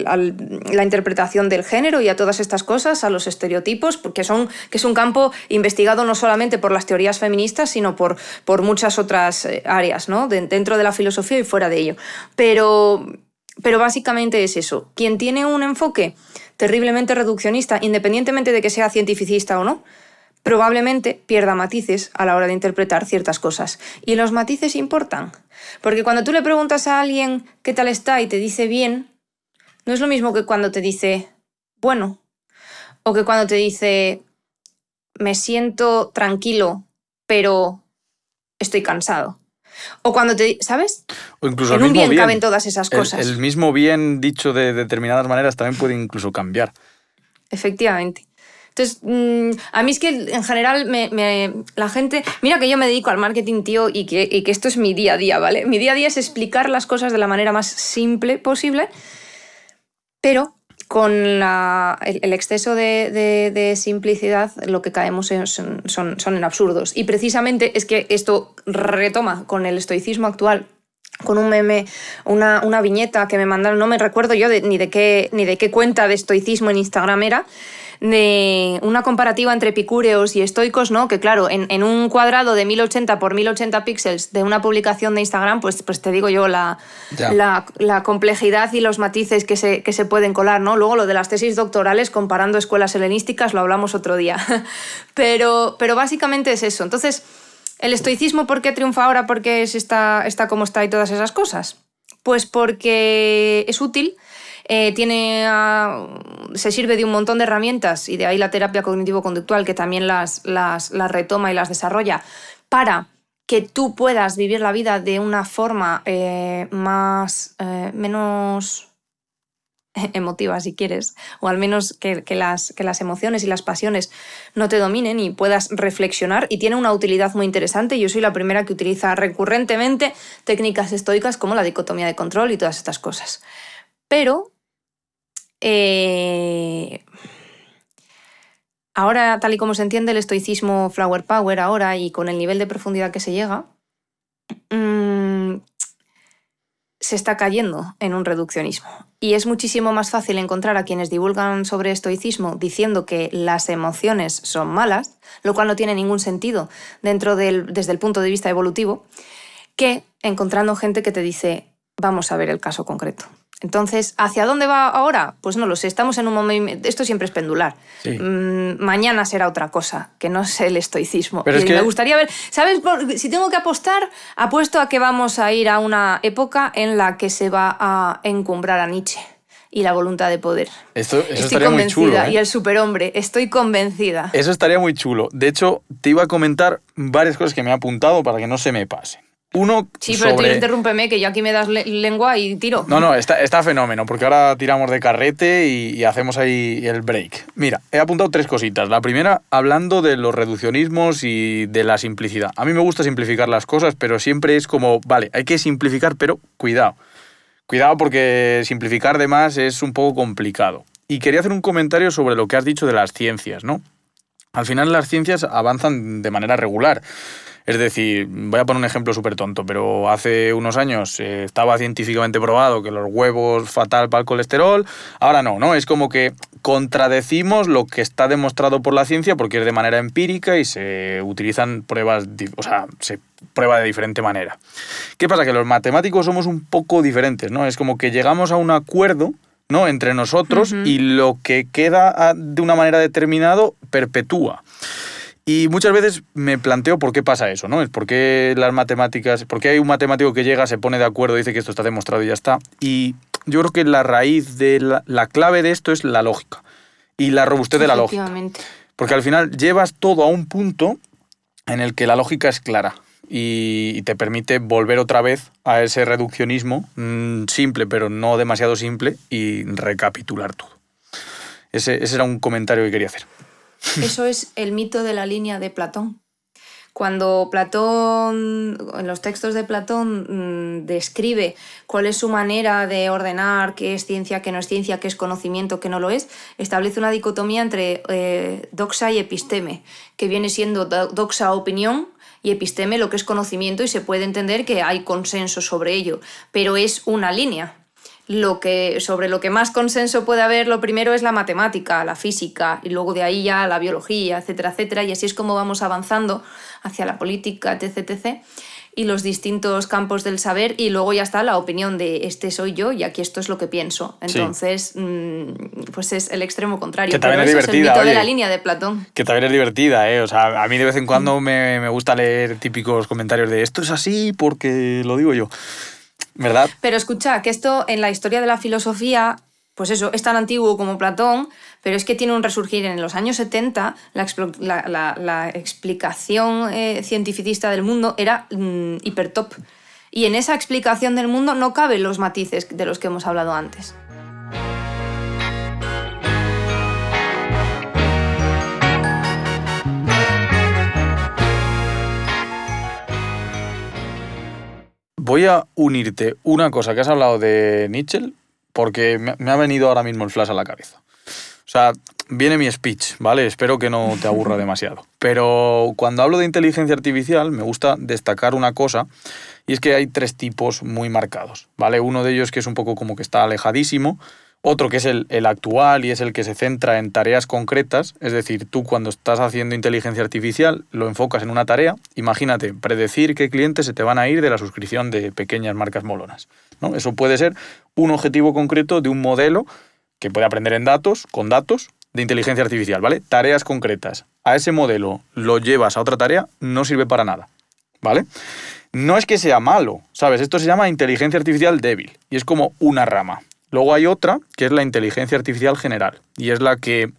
la interpretación del género y a todas estas cosas, a los estereotipos, porque son, que es un campo investigado no solamente por las teorías feministas, sino por, por muchas otras eh, áreas, ¿no? dentro de la filosofía y fuera de ello. Pero, pero básicamente es eso. Quien tiene un enfoque terriblemente reduccionista, independientemente de que sea cientificista o no, probablemente pierda matices a la hora de interpretar ciertas cosas. Y los matices importan. Porque cuando tú le preguntas a alguien qué tal está y te dice bien, no es lo mismo que cuando te dice bueno. O que cuando te dice me siento tranquilo, pero estoy cansado. O cuando te. ¿Sabes? O incluso en un bien, caben todas esas cosas. El, mismo bien dicho de determinadas maneras también puede incluso cambiar. Efectivamente. Entonces, mm, a mí es que en general me, la gente. Mira que yo me dedico al marketing, tío, y que, y que esto es mi día a día, ¿vale? Mi día a día es explicar las cosas de la manera más simple posible, pero con el, exceso de, simplicidad lo que caemos son, son, en absurdos. Y precisamente es que esto retoma con el estoicismo actual con un meme, una, una, viñeta que me mandaron, no me recuerdo yo ni, de qué, ni de qué cuenta de estoicismo en Instagram era, de una comparativa entre epicúreos y estoicos, ¿no? Que claro, en, un cuadrado de 1080 por 1080 píxeles de una publicación de Instagram, pues, pues te digo yo la, la, complejidad y los matices que se, que se pueden colar, ¿no? Luego lo de las tesis doctorales comparando escuelas helenísticas lo hablamos otro día. pero, pero básicamente es eso. Entonces, ¿el estoicismo por qué triunfa ahora? ¿Por qué está, está como está y todas esas cosas? Pues porque es útil eh, tiene, ah, se sirve de un montón de herramientas y de ahí la terapia cognitivo-conductual que también las, las, retoma y las desarrolla para que tú puedas vivir la vida de una forma eh, más, eh, menos, emotiva si quieres, o al menos que, las, que las emociones y las pasiones no te dominen y puedas reflexionar y tiene una utilidad muy interesante. Yo soy la primera que utiliza recurrentemente técnicas estoicas como la dicotomía de control y todas estas cosas. Pero eh, ahora, tal y como se entiende el estoicismo flower power ahora y con el nivel de profundidad que se llega, mm, se está cayendo en un reduccionismo. Y es muchísimo más fácil encontrar a quienes divulgan sobre estoicismo diciendo que las emociones son malas, lo cual no tiene ningún sentido dentro desde el punto de vista evolutivo, que encontrando gente que te dice, vamos a ver el caso concreto. Entonces, ¿hacia dónde va ahora? Pues no lo sé, estamos en un momento, esto siempre es pendular. Mm, mañana será otra cosa, que no sé el estoicismo. Pero Me gustaría ver, ¿sabes? Si tengo que apostar, apuesto a que vamos a ir a una época en la que se va a encumbrar a Nietzsche y la voluntad de poder. Esto, eso estaría muy chulo. ¿eh? Y el superhombre, estoy convencida. Eso estaría muy chulo. De hecho, te iba a comentar varias cosas que me he apuntado para que no se me pasen. Uno sí, pero tú interrúmpeme, que yo aquí me das lengua y tiro. No, no, está, está fenómeno, porque ahora tiramos de carrete y, hacemos ahí el break. Mira, he apuntado tres cositas. La primera, hablando de los reduccionismos y de la simplicidad. A mí me gusta simplificar las cosas, pero siempre es como, vale, hay que simplificar, pero cuidado. Cuidado porque simplificar de más es un poco complicado. Y quería hacer un comentario sobre lo que has dicho de las ciencias, ¿no? Al final las ciencias avanzan de manera regular. Es decir, voy a poner un ejemplo súper tonto, pero hace unos años eh, estaba científicamente probado que los huevos fatal para el colesterol, ahora no, ¿no? Es como que contradecimos lo que está demostrado por la ciencia porque es de manera empírica y se utilizan pruebas, o sea, se prueba de diferente manera. ¿Qué pasa? Que los matemáticos somos un poco diferentes, ¿no? Es como que llegamos a un acuerdo ¿no? entre nosotros y lo que queda de una manera determinada perpetúa. Y muchas veces me planteo por qué pasa eso, ¿no? Es por qué las matemáticas, por qué hay un matemático que llega, se pone de acuerdo, dice que esto está demostrado y ya está. Y yo creo que la raíz de la, clave de esto es la lógica y la robustez de la lógica. Porque al final llevas todo a un punto en el que la lógica es clara y, te permite volver otra vez a ese reduccionismo mm, simple, pero no demasiado simple, y recapitular todo. Ese, ese era un comentario que quería hacer. Eso es el mito de la línea de Platón. Cuando Platón, en los textos de Platón, mm, describe cuál es su manera de ordenar qué es ciencia, qué no es ciencia, qué es conocimiento, qué no lo es, establece una dicotomía entre eh, doxa y episteme, que viene siendo doxa opinión y episteme lo que es conocimiento y se puede entender que hay consenso sobre ello, pero es una línea lo que, sobre lo que más consenso puede haber, lo primero es la matemática, la física, y luego de ahí ya la biología, etcétera, etcétera, y así es como vamos avanzando hacia la política, etc, etc, y los distintos campos del saber, y luego ya está la opinión de este soy yo y aquí esto es lo que pienso. Entonces, mm, pues es el extremo contrario. Que también es divertida. Es el de la línea de Platón. Que también es divertida, ¿eh? O sea, a mí de vez en cuando me, me gusta leer típicos comentarios de esto es así porque lo digo yo. Pero escucha, que esto en la historia de la filosofía, pues eso, es tan antiguo como Platón, pero es que tiene un resurgir en los años 70, la, explicación eh, cientificista del mundo era mm, hipertop. Y en esa explicación del mundo no caben los matices de los que hemos hablado antes. Voy a unirte una cosa que has hablado de Nietzsche, porque me ha venido ahora mismo el flash a la cabeza. O sea, viene mi speech, ¿vale? Espero que no te aburra demasiado. Pero cuando hablo de inteligencia artificial, me gusta destacar una cosa, y es que hay tres tipos muy marcados, ¿vale? Uno de ellos que es un poco como que está alejadísimo, otro que es el, actual y es el que se centra en tareas concretas, es decir, tú cuando estás haciendo inteligencia artificial lo enfocas en una tarea, imagínate, predecir qué clientes se te van a ir de la suscripción de pequeñas marcas molonas. ¿no? Eso puede ser un objetivo concreto de un modelo que puede aprender en datos, con datos, de inteligencia artificial, ¿vale? Tareas concretas. A ese modelo lo llevas a otra tarea, no sirve para nada, ¿vale? No es que sea malo, ¿sabes? Esto se llama inteligencia artificial débil y es como una rama. Luego hay otra, que es la inteligencia artificial general, y es la que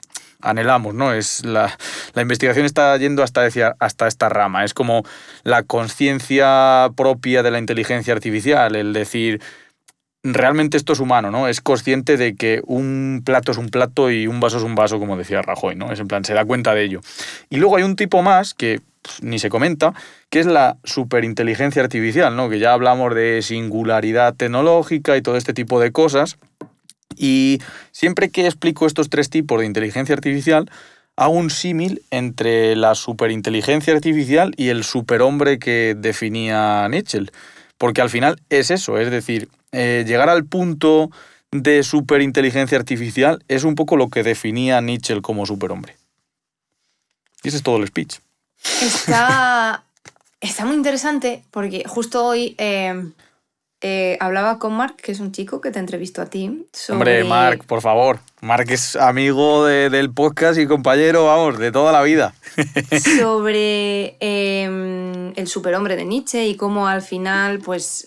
anhelamos, ¿no? Es la, investigación está yendo hasta, hasta esta rama, es como la conciencia propia de la inteligencia artificial, el decir, realmente esto es humano, ¿no? Es consciente de que un plato es un plato y un vaso es un vaso, como decía Rajoy, ¿no? Es en plan, se da cuenta de ello. Y luego hay un tipo más que pues, ni se comenta, que es la superinteligencia artificial, ¿no? Que ya hablamos de singularidad tecnológica y todo este tipo de cosas. Y siempre que explico estos tres tipos de inteligencia artificial, hago un símil entre la superinteligencia artificial y el superhombre que definía Nietzsche. Porque al final es eso, es decir, eh, llegar al punto de superinteligencia artificial es un poco lo que definía Nietzsche como superhombre. Y ese es todo el speech. Está, está muy interesante porque justo hoy eh, eh, hablaba con Mark, que es un chico que te entrevistó a ti. Hombre, Mark, por favor. Mark es amigo del podcast y compañero, vamos, de toda la vida. sobre em, el superhombre de Nietzsche y cómo al final, pues...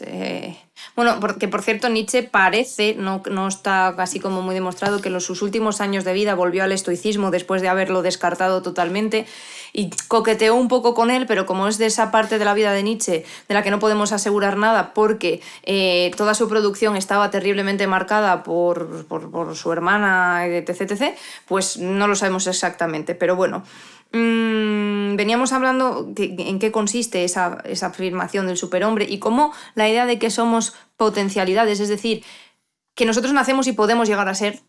Bueno, porque por cierto Nietzsche parece, no, no está casi como muy demostrado, que en sus últimos años de vida volvió al estoicismo después de haberlo descartado totalmente y coqueteó un poco con él, pero como es de esa parte de la vida de Nietzsche de la que no podemos asegurar nada porque eh, toda su producción estaba terriblemente marcada por, por, su hermana, etc, etc, pues no lo sabemos exactamente. Pero bueno, mm, veníamos hablando en qué consiste esa, esa afirmación del superhombre y cómo la idea de que somos potencialidades, es decir, que nosotros nacemos y podemos llegar a ser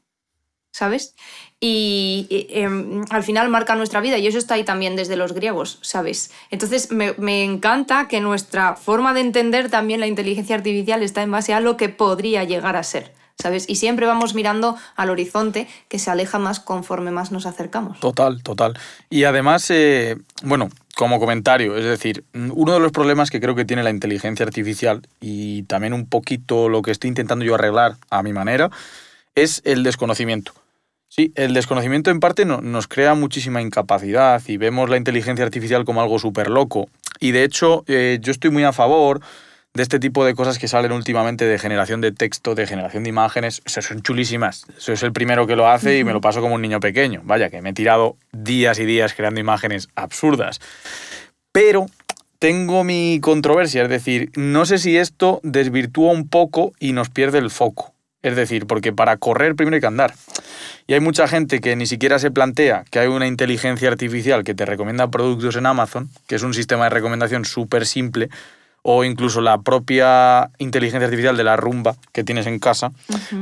¿sabes? Y, em, al final marca nuestra vida y eso está ahí también desde los griegos, ¿sabes? Entonces me, me, encanta que nuestra forma de entender también la inteligencia artificial está en base a lo que podría llegar a ser. ¿Sabes? Y siempre vamos mirando al horizonte que se aleja más conforme más nos acercamos. Total, total. Y además, eh, bueno, como comentario, es decir, uno de los problemas que creo que tiene la inteligencia artificial y también un poquito lo que estoy intentando yo arreglar a mi manera, es el desconocimiento. Sí, el desconocimiento en parte nos crea muchísima incapacidad y vemos la inteligencia artificial como algo súper loco. Y de hecho, eh, yo estoy muy a favor de este tipo de cosas que salen últimamente de generación de texto, de generación de imágenes. Son chulísimas. Eso es el primero que lo hace y me lo paso como un niño pequeño. Vaya, que me he tirado días y días creando imágenes absurdas. Pero tengo mi controversia, es decir, no sé si esto desvirtúa un poco y nos pierde el foco. Es decir, porque para correr primero hay que andar. Y hay mucha gente que ni siquiera se plantea que hay una inteligencia artificial que te recomienda productos en Amazon, que es un sistema de recomendación súper simple, o incluso la propia inteligencia artificial de la rumba que tienes en casa,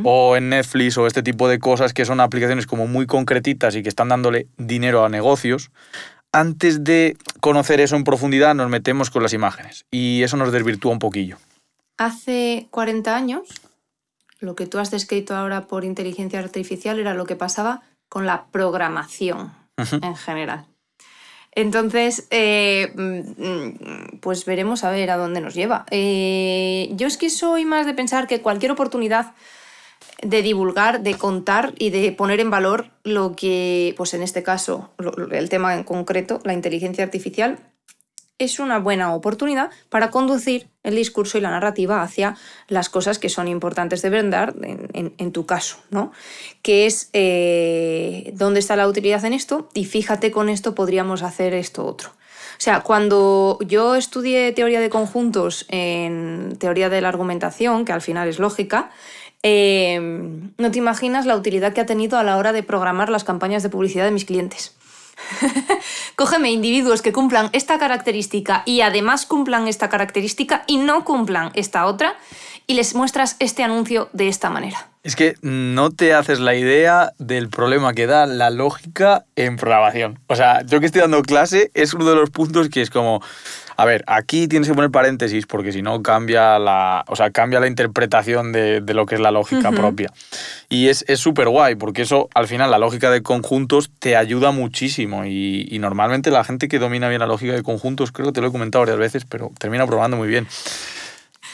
o en Netflix o este tipo de cosas que son aplicaciones como muy concretitas y que están dándole dinero a negocios. Antes de conocer eso en profundidad nos metemos con las imágenes y eso nos desvirtúa un poquillo. Hace 40 años lo que tú has descrito ahora por inteligencia artificial era lo que pasaba con la programación en general. Entonces, eh, mm, pues veremos a ver a dónde nos lleva. Eh, yo es que soy más de pensar que cualquier oportunidad de divulgar, de contar y de poner en valor lo que, pues en este caso, el tema en concreto, la inteligencia artificial, es una buena oportunidad para conducir el discurso y la narrativa hacia las cosas que son importantes de verdad en, tu caso, ¿no? Que es eh, dónde está la utilidad en esto y fíjate con esto podríamos hacer esto otro. O sea, cuando yo estudié teoría de conjuntos en teoría de la argumentación, que al final es lógica, eh, no te imaginas la utilidad que ha tenido a la hora de programar las campañas de publicidad de mis clientes. Cógeme individuos que cumplan esta característica y además cumplan esta característica y no cumplan esta otra y les muestras este anuncio de esta manera. Es que no te haces la idea del problema que da la lógica en programación. O sea, yo que estoy dando clase es uno de los puntos que es como, a ver, aquí tienes que poner paréntesis porque si no cambia la, o sea, cambia la interpretación de, lo que es la lógica propia. Y es súper guay porque eso, al final, la lógica de conjuntos te ayuda muchísimo y, normalmente la gente que domina bien la lógica de conjuntos, creo que te lo he comentado varias veces, pero termina probando muy bien.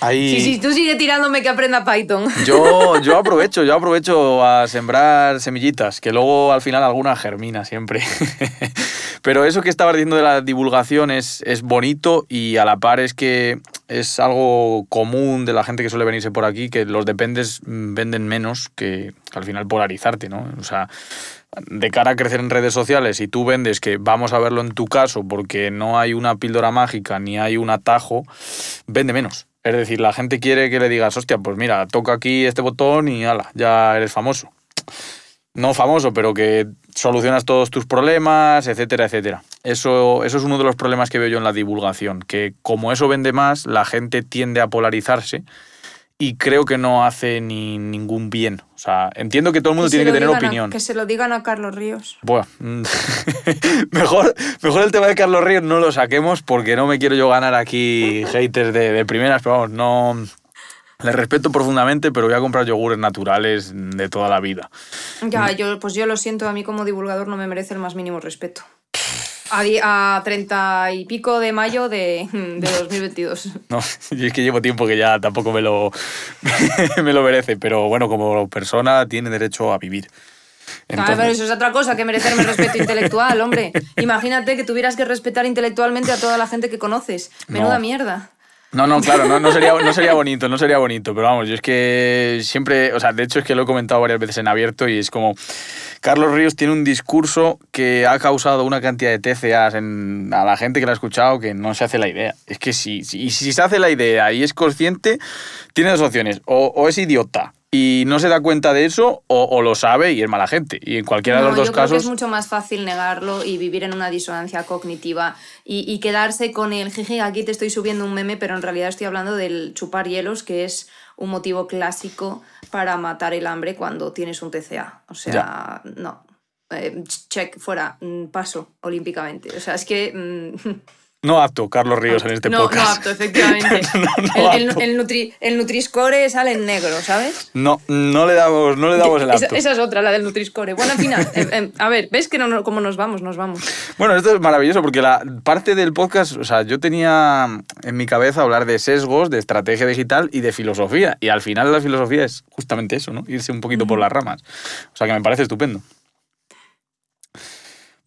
Sí, sí, tú sigue tirándome que aprenda Python. Yo, yo aprovecho, yo aprovecho a sembrar semillitas, que luego al final alguna germina siempre. Pero eso que estabas diciendo de la divulgación es, es bonito y a la par es que es algo común de la gente que suele venirse por aquí, que los dependes venden menos que al final polarizarte, ¿no? O sea, de cara a crecer en redes sociales, y tú vendes que vamos a verlo en tu caso porque no hay una píldora mágica ni hay un atajo, vende menos. Es decir, la gente quiere que le digas, hostia, pues mira, toca aquí este botón y ala, ya eres famoso. No famoso, pero que solucionas todos tus problemas, etcétera, etcétera. Eso, eso es uno de los problemas que veo yo en la divulgación, que como eso vende más, la gente tiende a polarizarse y creo que no hace ni ningún bien. O sea, entiendo que todo el mundo tiene que tener opinión. que se lo digan a Carlos Ríos. Bueno, mejor, mejor el tema de Carlos Ríos no lo saquemos porque no me quiero yo ganar aquí haters de, de primeras, pero vamos, no... Le respeto profundamente, pero voy a comprar yogures naturales de toda la vida. Ya, yo, pues yo lo siento, a mí como divulgador no me merece el más mínimo respeto a, 30 y pico de mayo de, de 2022. No, y es que llevo tiempo que ya tampoco me lo, me lo merece, pero bueno, como persona tiene derecho a vivir. Entonces... pero eso es otra cosa, que merecerme respeto intelectual, hombre. Imagínate que tuvieras que respetar intelectualmente a toda la gente que conoces. Menuda mierda. No, no, claro, no, no, sería, no sería bonito, no sería bonito, pero vamos, yo es que siempre, o sea, de hecho es que lo he comentado varias veces en abierto y es como, Carlos Ríos tiene un discurso que ha causado una cantidad de TCAs a la gente que lo ha escuchado que no se hace la idea. Es que si, si, se hace la idea y es consciente, tiene dos opciones, o es idiota y no se da cuenta de eso o, lo sabe y es mala gente. Y en cualquiera de los dos yo casos... Creo que es mucho más fácil negarlo y vivir en una disonancia cognitiva y, quedarse con el jeje, aquí te estoy subiendo un meme, pero en realidad estoy hablando del chupar hielos, que es un motivo clásico para matar el hambre cuando tienes un TCA. O sea, no. Eh, check, fuera, mm, paso olímpicamente. O sea, es que... Mm, No apto, Carlos Ríos, en este podcast. No apto, efectivamente. el, el, Nutriscore sale en negro, ¿sabes? No, no le damos, no le damos el apto. Esa, es otra, la del Nutriscore. Bueno, al final, em, em, a ver, ¿ves que no, cómo nos vamos? Nos vamos. Bueno, esto es maravilloso porque la parte del podcast, o sea, yo tenía en mi cabeza hablar de sesgos, de estrategia digital y de filosofía. Y al final la filosofía es justamente eso, ¿no? Irse un poquito por las ramas. O sea, que me parece estupendo.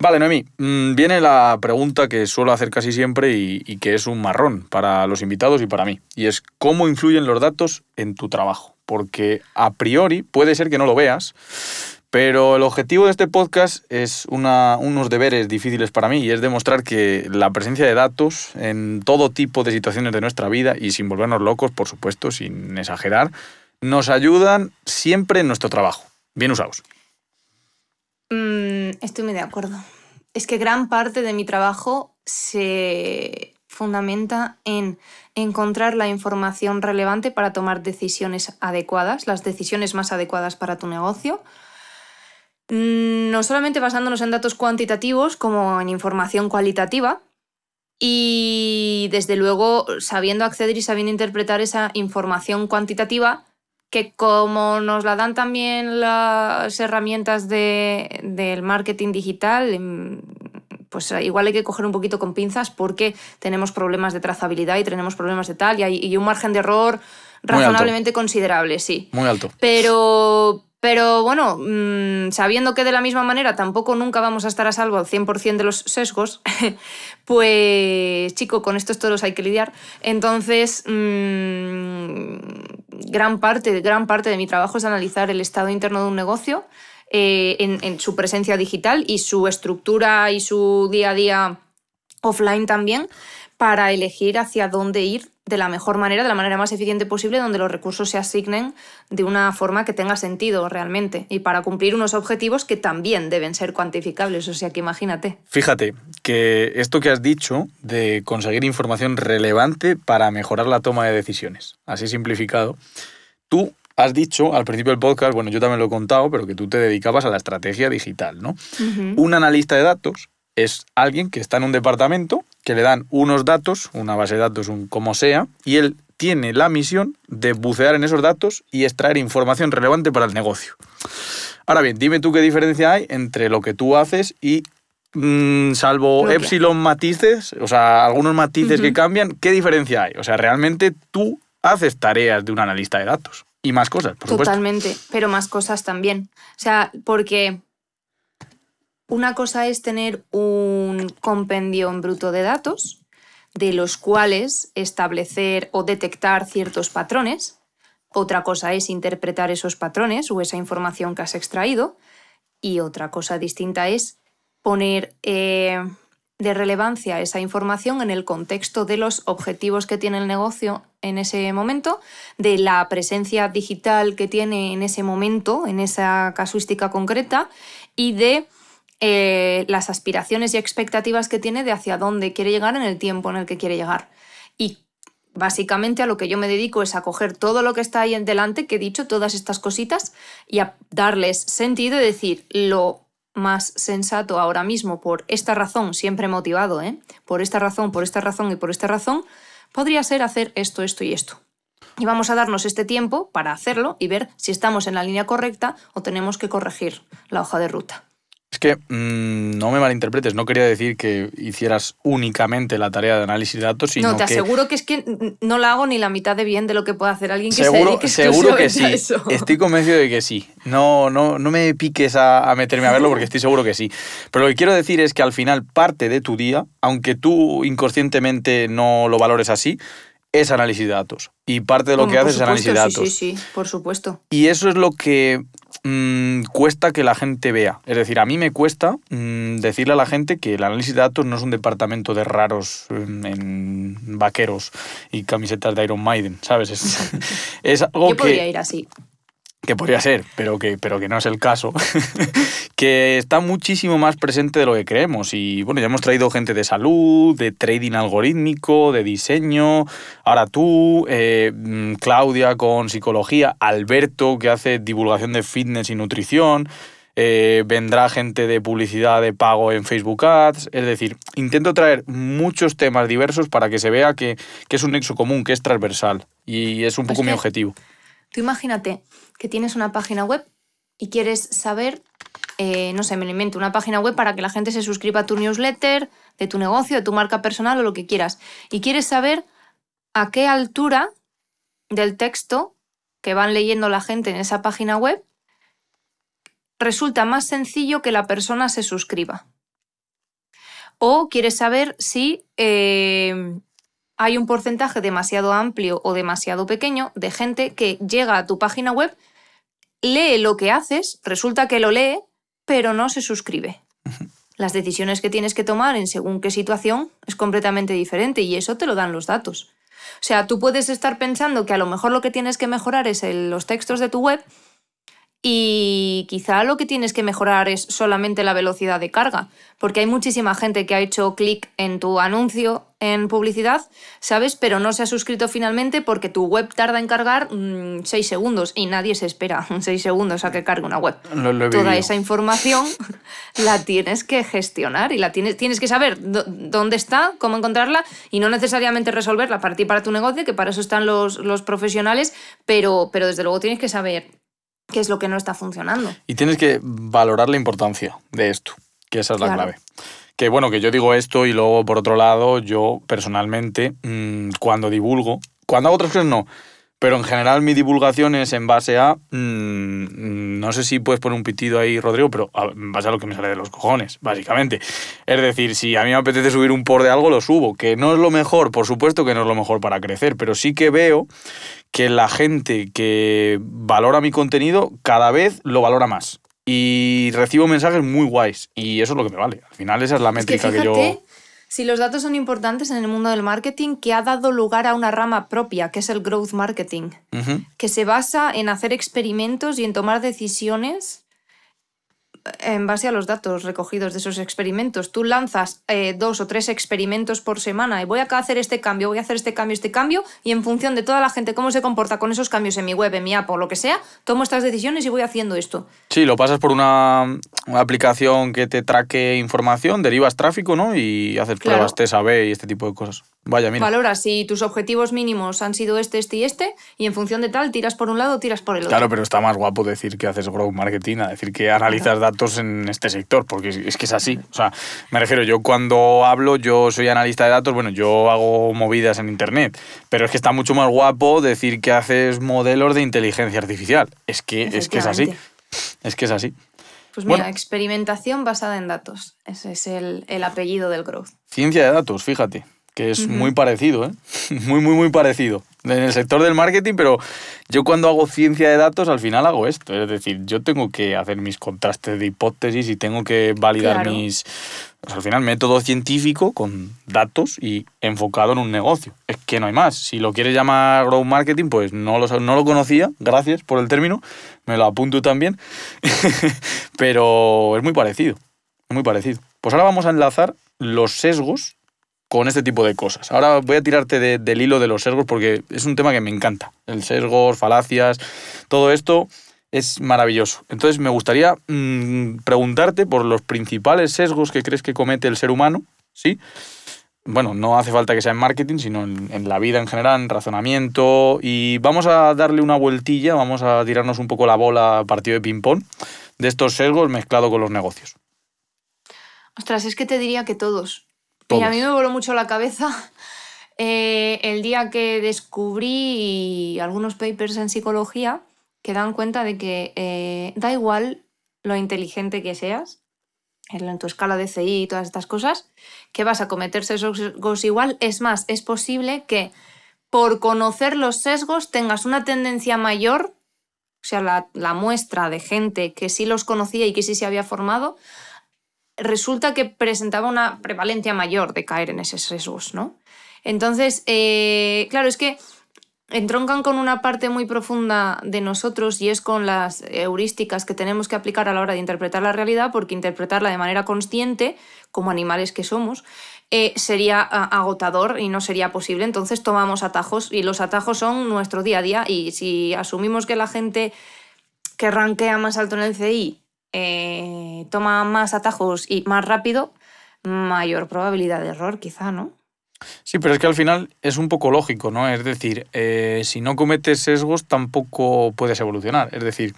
Vale, Noemí, mm, viene la pregunta que suelo hacer casi siempre y, que es un marrón para los invitados y para mí. Y es, ¿cómo influyen los datos en tu trabajo? Porque a priori puede ser que no lo veas, pero el objetivo de este podcast es unos deberes difíciles para mí y es demostrar que la presencia de datos en todo tipo de situaciones de nuestra vida y sin volvernos locos, por supuesto, sin exagerar, nos ayudan siempre en nuestro trabajo. Bien usados. Mm, estoy muy de acuerdo. Es que gran parte de mi trabajo se fundamenta en encontrar la información relevante para tomar decisiones adecuadas, las decisiones más adecuadas para tu negocio. Mm, no solamente basándonos en datos cuantitativos como en información cualitativa, y desde luego sabiendo acceder y sabiendo interpretar esa información cuantitativa que como nos la dan también las herramientas de, del marketing digital, em, pues igual hay que coger un poquito con pinzas porque tenemos problemas de trazabilidad y tenemos problemas de tal y hay un margen de error razonablemente considerable, sí. Muy alto. Pero, pero bueno, mm, sabiendo que de la misma manera tampoco nunca vamos a estar a salvo al 100% de los sesgos, pues chico, con estos todos hay que lidiar. Entonces, mm, gran, parte, gran parte de mi trabajo es analizar el estado interno de un negocio eh, en, en su presencia digital y su estructura y su día a día offline también para elegir hacia dónde ir de la mejor manera, de la manera más eficiente posible, donde los recursos se asignen de una forma que tenga sentido realmente y para cumplir unos objetivos que también deben ser cuantificables. O sea que imagínate. Fíjate que esto que has dicho de conseguir información relevante para mejorar la toma de decisiones, así simplificado, tú has dicho al principio del podcast, bueno, yo también lo he contado, pero que tú te dedicabas a la estrategia digital, ¿no? Un analista de datos es alguien que está en un departamento que le dan unos datos, una base de datos, un como sea, y él tiene la misión de bucear en esos datos y extraer información relevante para el negocio. Ahora bien, dime tú qué diferencia hay entre lo que tú haces y, mm, salvo epsilon matices, o sea, algunos matices que cambian, ¿qué diferencia hay? O sea, realmente tú haces tareas de un analista de datos y más cosas, por Totalmente, pero más cosas también. O sea, porque una cosa es tener un compendio en bruto de datos, de los cuales establecer o detectar ciertos patrones. Otra cosa es interpretar esos patrones o esa información que has extraído. Y otra cosa distinta es poner eh, de relevancia esa información en el contexto de los objetivos que tiene el negocio en ese momento, de la presencia digital que tiene en ese momento, en esa casuística concreta, y de eh, las aspiraciones y expectativas que tiene de hacia dónde quiere llegar en el tiempo en el que quiere llegar. Y básicamente a lo que yo me dedico es a coger todo lo que está ahí en delante, que he dicho, todas estas cositas, y a darles sentido y decir lo más sensato ahora mismo por esta razón, siempre motivado, ¿eh? por esta razón, por esta razón y por esta razón, podría ser hacer esto, esto y esto. Y vamos a darnos este tiempo para hacerlo y ver si estamos en la línea correcta o tenemos que corregir la hoja de ruta. Es que mm, no me malinterpretes, no quería decir que hicieras únicamente la tarea de análisis de datos, sino No, te que aseguro que es que no la hago ni la mitad de bien de lo que puede hacer alguien que seguro, se seguro que sí. eso. Estoy convencido de que sí. No, no, no me piques a, a meterme a verlo porque estoy seguro que sí. Pero lo que quiero decir es que al final parte de tu día, aunque tú inconscientemente no lo valores así, es análisis de datos. Y parte de lo Bueno, que por haces es análisis de datos. Sí, sí, sí, por supuesto. Y eso es lo que mm, cuesta que la gente vea. Es decir, a mí me cuesta mm, decirle a la gente que el análisis de datos no es un departamento de raros mm, en vaqueros y camisetas de Iron Maiden, ¿sabes? Es, es algo Yo podría que, ir así. Que podría ser, pero que, pero que no es el caso, que está muchísimo más presente de lo que creemos. Y bueno, ya hemos traído gente de salud, de trading algorítmico, de diseño, ahora tú, eh, mm, Claudia con psicología, Alberto que hace divulgación de fitness y nutrición. eh, vendrá gente de publicidad de pago en Facebook Ads. Es decir, intento traer muchos temas diversos para que se vea que, que es un nexo común, que es transversal. Y es un Pues poco mi objetivo. Tú imagínate que tienes una página web y quieres saber, eh, no sé, me lo invento, una página web para que la gente se suscriba a tu newsletter, de tu negocio, de tu marca personal o lo que quieras. Y quieres saber a qué altura del texto que van leyendo la gente en esa página web resulta más sencillo que la persona se suscriba. O quieres saber si eh, hay un porcentaje demasiado amplio o demasiado pequeño de gente que llega a tu página web, lee lo que haces, resulta que lo lee, pero no se suscribe. Las decisiones que tienes que tomar en según qué situación es completamente diferente y eso te lo dan los datos. O sea, tú puedes estar pensando que a lo mejor lo que tienes que mejorar es el- los textos de tu web y quizá lo que tienes que mejorar es solamente la velocidad de carga, porque hay muchísima gente que ha hecho clic en tu anuncio en publicidad, ¿sabes? Pero no se ha suscrito finalmente porque tu web tarda en cargar 6 segundos y nadie se espera 6 segundos a que cargue una web. Toda vivido. esa información la tienes que gestionar y la tienes, tienes que saber dó- dónde está, cómo encontrarla y no necesariamente resolverla para ti, para tu negocio, que para eso están los, los profesionales, pero, pero desde luego tienes que saber qué es lo que no está funcionando. Y tienes que valorar la importancia de esto, que esa es la Claro. clave. Que bueno, que yo digo esto y luego por otro lado, yo personalmente, mm, cuando divulgo, cuando hago otras cosas no, pero en general mi divulgación es en base a, mm, no sé si puedes poner un pitido ahí, Rodrigo, pero en base a lo que me sale de los cojones, básicamente. Es decir, si a mí me apetece subir un por de algo, lo subo, que no es lo mejor, por supuesto que no es lo mejor para crecer, pero sí que veo que la gente que valora mi contenido cada vez lo valora más. Y recibo mensajes muy guays. Y eso es lo que me vale. Al final esa es la Es que métrica que, yo... si los datos son importantes en el mundo del marketing, que ha dado lugar a una rama propia, que es el growth marketing, que se basa en hacer experimentos y en tomar decisiones en base a los datos recogidos de esos experimentos. Tú lanzas eh, dos o tres experimentos por semana y voy a hacer este cambio, voy a hacer este cambio, este cambio, y en función de toda la gente, cómo se comporta con esos cambios en mi web, en mi app o lo que sea, tomo estas decisiones y voy haciendo esto. Sí, lo pasas por una, una aplicación que te traque información, derivas tráfico, ¿no? Y haces Claro. pruebas test A-B y este tipo de cosas. Vaya, mira. Valora si tus objetivos mínimos han sido este, este y este, y en función de tal, tiras por un lado o tiras por el otro. Claro, pero está más guapo decir que haces growth marketing a decir que analizas datos en este sector, porque es, que es así. O sea, me refiero, yo cuando hablo, yo soy analista de datos, bueno, yo hago movidas en Internet, pero es que está mucho más guapo decir que haces modelos de inteligencia artificial. Es que es, que es así. Es que es así. Pues mira, Bueno. experimentación basada en datos. Ese es el, el apellido del growth. Ciencia de datos, fíjate, que es muy parecido, ¿eh? Muy, muy, muy parecido. En el sector del marketing, pero yo cuando hago ciencia de datos, al final hago esto. Es decir, yo tengo que hacer mis contrastes de hipótesis y tengo que validar Claro. mis, al final, método científico con datos y enfocado en un negocio. Es que no hay más. Si lo quieres llamar growth marketing, pues no lo, no lo conocía, gracias por el término, me lo apunto también, pero es muy parecido, muy parecido. Pues ahora vamos a enlazar los sesgos con este tipo de cosas. Ahora voy a tirarte del hilo de los sesgos porque es un tema que me encanta. El sesgos, falacias, todo esto es maravilloso. Entonces me gustaría mm, preguntarte por los principales sesgos que crees que comete el ser humano, ¿sí? Bueno, no hace falta que sea en marketing, sino en, la vida en general, en razonamiento. Y vamos a darle una vueltilla, vamos a tirarnos un poco la bola a partido de ping-pong de estos sesgos mezclado con los negocios. Ostras, es que te diría que todos. Y a mí me voló mucho la cabeza eh, el día que descubrí algunos papers en psicología que dan cuenta de que eh, da igual lo inteligente que seas, en tu escala de CI y todas estas cosas, que vas a cometer sesgos igual. Es más, es posible que por conocer los sesgos tengas una tendencia mayor, o sea, la, la muestra de gente que sí los conocía y que sí se había formado, resulta que presentaba una prevalencia mayor de caer en esos sesgos, ¿no? Entonces, eh, claro, es que entroncan con una parte muy profunda de nosotros y es con las heurísticas que tenemos que aplicar a la hora de interpretar la realidad, porque interpretarla de manera consciente, como animales que somos, eh, sería agotador y no sería posible. Entonces tomamos atajos y los atajos son nuestro día a día y si asumimos que la gente que rankea más alto en el CI eh, toma más atajos y más rápido, mayor probabilidad de error, quizá, ¿no? Sí, pero es que al final es un poco lógico, ¿no? Es decir, eh, si no cometes sesgos tampoco puedes evolucionar. Es decir,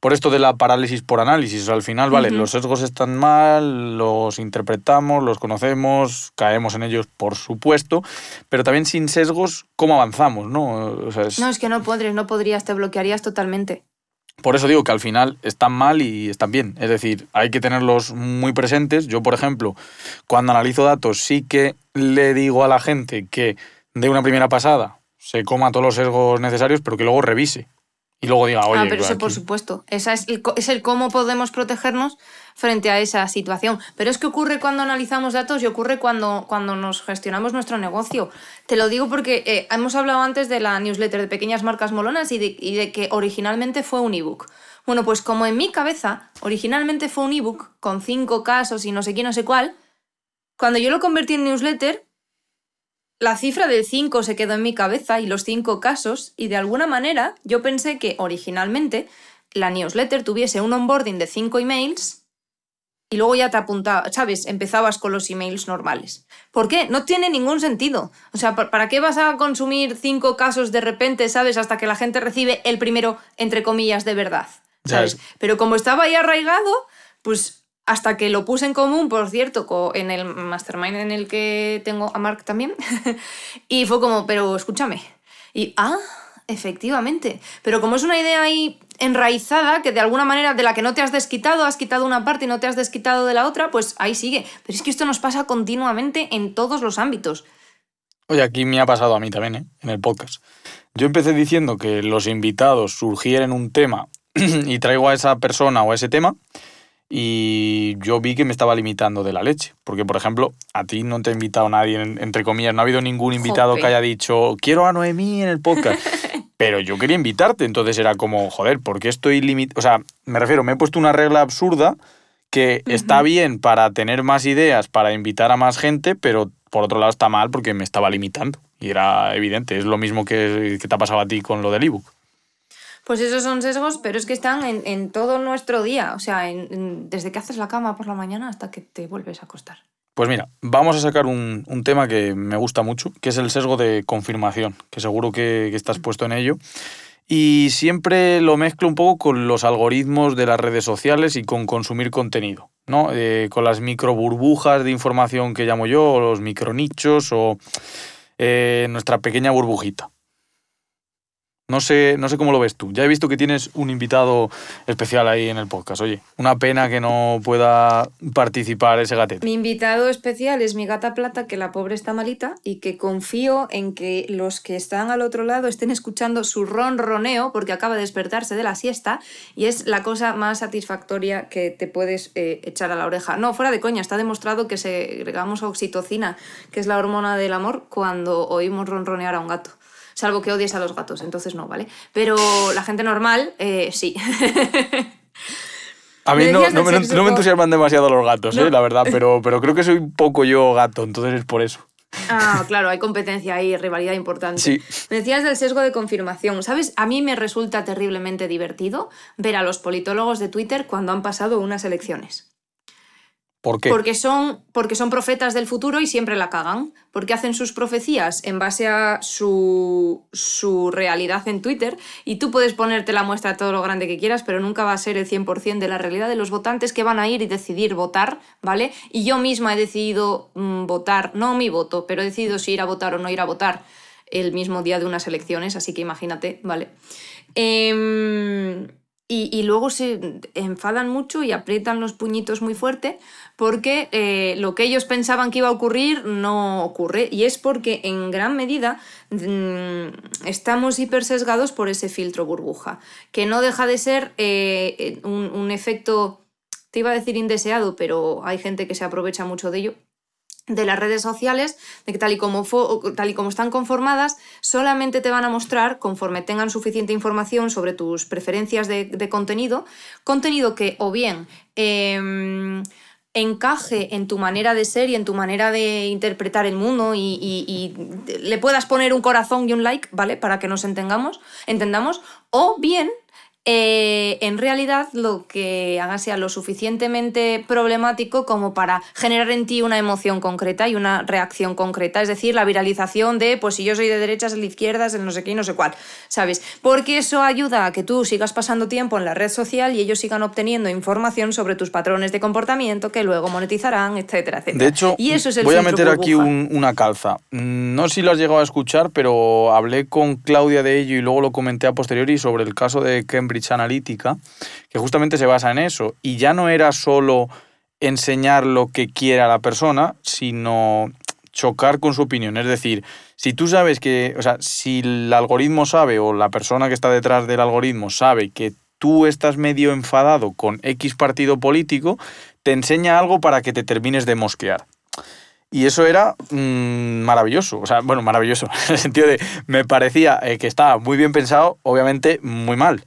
por esto de la parálisis por análisis, al final, vale, los sesgos están mal, los interpretamos, los conocemos, caemos en ellos, por supuesto, pero también sin sesgos, ¿cómo avanzamos, no? No, es que no podrías, no podrías, te bloquearías totalmente. Por eso digo que al final están mal y están bien. Es decir, hay que tenerlos muy presentes. Yo, por ejemplo, cuando analizo datos, sí que le digo a la gente que de una primera pasada se coma todos los sesgos necesarios, pero que luego revise y luego diga, oye. Ah, pero eso por supuesto. Esa es, el, es el cómo podemos protegernos frente a esa situación. Pero es que ocurre cuando analizamos datos y ocurre cuando, cuando nos gestionamos nuestro negocio. Te lo digo porque eh, hemos hablado antes de la newsletter de pequeñas marcas molonas y de, y de que originalmente fue un ebook. Bueno, pues como en mi cabeza originalmente fue un ebook con cinco casos y no sé qué, no sé cuál, cuando yo lo convertí en newsletter, la cifra del 5 se quedó en mi cabeza y los 5 casos, y de alguna manera yo pensé que originalmente la newsletter tuviese un onboarding de 5 emails y luego ya te apuntaba, ¿sabes? Empezabas con los emails normales. ¿Por qué? No tiene ningún sentido. O sea, ¿para qué vas a consumir 5 casos de repente, ¿sabes? Hasta que la gente recibe el primero, entre comillas, de verdad. ¿Sabes? Pero como estaba ahí arraigado, pues hasta que lo puse en común, por cierto, en el mastermind en el que tengo a Mark también. y fue como, pero escúchame. Y, ah, efectivamente. Pero como es una idea ahí enraizada, que de alguna manera de la que no te has desquitado, has quitado una parte y no te has desquitado de la otra, pues ahí sigue. Pero es que esto nos pasa continuamente en todos los ámbitos. Oye, aquí me ha pasado a mí también, ¿eh? en el podcast. Yo empecé diciendo que los invitados surgieran un tema y traigo a esa persona o a ese tema y yo vi que me estaba limitando de la leche. Porque, por ejemplo, a ti no te ha invitado nadie, entre comillas, no ha habido ningún invitado que haya dicho, quiero a Noemí en el podcast. Pero yo quería invitarte, entonces era como, joder, ¿por qué estoy limitado? O sea, me refiero, me he puesto una regla absurda que está bien para tener más ideas, para invitar a más gente, pero por otro lado está mal porque me estaba limitando. Y era evidente, es lo mismo que, que te ha pasado a ti con lo del ebook. Pues esos son sesgos, pero es que están en, todo nuestro día, o sea, desde que haces la cama por la mañana hasta que te vuelves a acostar. Pues mira, vamos a sacar un, tema que me gusta mucho, que es el sesgo de confirmación, que seguro que, estás puesto en ello. Y siempre lo mezclo un poco con los algoritmos de las redes sociales y con consumir contenido, ¿no? Eh, con las micro burbujas de información que llamo yo, o los micronichos, o eh, nuestra pequeña burbujita. No sé, no sé cómo lo ves tú. Ya he visto que tienes un invitado especial ahí en el podcast. Oye, una pena que no pueda participar ese gatete. Mi invitado especial es mi gata plata, que la pobre está malita y que confío en que los que están al otro lado estén escuchando su ronroneo porque acaba de despertarse de la siesta y es la cosa más satisfactoria que te puedes eh, echar a la oreja. No, fuera de coña, está demostrado que segregamos oxitocina, que es la hormona del amor, cuando oímos ronronear a un gato salvo que odies a los gatos, entonces no, ¿vale? Pero la gente normal, eh, sí. A mí no, me, entusiasman demasiado los gatos, ¿eh? la verdad, pero, pero creo que soy poco yo gato, entonces es por eso. Ah, claro, hay competencia y rivalidad importante. Sí. Me decías del sesgo de confirmación. ¿Sabes? A mí me resulta terriblemente divertido ver a los politólogos de Twitter cuando han pasado unas elecciones. ¿Por qué? Porque son, porque son profetas del futuro y siempre la cagan. Porque hacen sus profecías en base a su, su realidad en Twitter y tú puedes ponerte la muestra todo lo grande que quieras, pero nunca va a ser el 100% de la realidad de los votantes que van a ir y decidir votar, ¿vale? Y yo misma he decidido mm, votar, no mi voto, pero he decidido si ir a votar o no ir a votar el mismo día de unas elecciones, así que imagínate, ¿vale? Eh, y, luego se enfadan mucho y aprietan los puñitos muy fuerte porque eh, lo que ellos pensaban que iba a ocurrir no ocurre. Y es porque en gran medida mm, estamos hiper sesgados por ese filtro burbuja, que no deja de ser eh, un, un efecto, te iba a decir indeseado, pero hay gente que se aprovecha mucho de ello de las redes sociales, de que tal y, como tal y como están conformadas, solamente te van a mostrar, conforme tengan suficiente información sobre tus preferencias de, contenido, contenido que o bien em, encaje en tu manera de ser y en tu manera de interpretar el mundo y, y, le puedas poner un corazón y un like, ¿vale? Para que nos entendamos, entendamos, o bien eh, en realidad lo que haga sea lo suficientemente problemático como para generar en ti una emoción concreta y una reacción concreta. Es decir, la viralización de, pues si yo soy de derechas, de izquierdas, el no sé qué y no sé cuál, ¿sabes? Porque eso ayuda a que tú sigas pasando tiempo en la red social y ellos sigan obteniendo información sobre tus patrones de comportamiento que luego monetizarán, etcétera, etcétera. De hecho, y eso es voy a meter aquí una calza. No sé si lo has llegado a escuchar, pero hablé con Claudia de ello y luego lo comenté a posteriori sobre el caso de Cambridge que justamente se basa en eso. Y ya no era solo enseñar lo que quiera la persona, sino chocar con su opinión. Es decir, si tú sabes que, o sea, si el algoritmo sabe o la persona que está detrás del algoritmo sabe que tú estás medio enfadado con X partido político, te enseña algo para que te termines de mosquear. Y eso era mm, maravilloso, o sea, bueno, maravilloso, en el sentido de me parecía eh, que estaba muy bien pensado, obviamente muy mal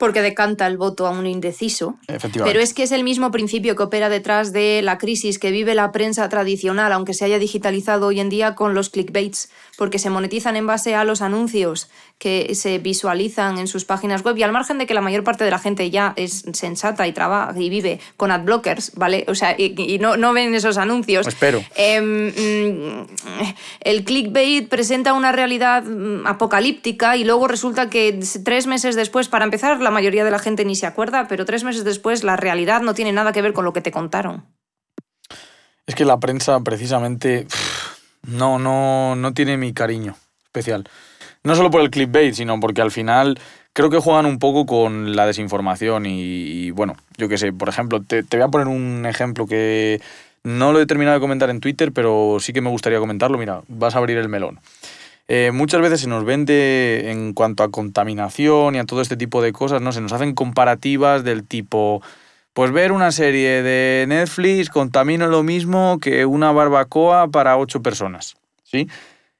porque decanta el voto a un indeciso. Pero es que es el mismo principio que opera detrás de la crisis que vive la prensa tradicional, aunque se haya digitalizado hoy en día con los clickbaits, porque se monetizan en base a los anuncios que se visualizan en sus páginas web y al margen de que la mayor parte de la gente ya es sensata y trabaja y vive con adblockers, ¿vale? O sea, y, no, no, ven esos anuncios. Espero. Em, mm, el clickbait presenta una realidad mm, apocalíptica y luego resulta que tres meses después, para empezar, la mayoría de la gente ni se acuerda, pero tres meses después la realidad no tiene nada que ver con lo que te contaron. Es que la prensa precisamente no, no, no tiene mi cariño especial. No solo por el clickbait, sino porque al final creo que juegan un poco con la desinformación y, bueno, yo qué sé, por ejemplo, te, voy a poner un ejemplo que no lo he terminado de comentar en Twitter, pero sí que me gustaría comentarlo. Mira, vas a abrir el melón. Eh, muchas veces se nos vende en cuanto a contaminación y a todo este tipo de cosas, ¿no? Se nos hacen comparativas del tipo, pues ver una serie de Netflix contamina lo mismo que una barbacoa para ocho personas, ¿sí?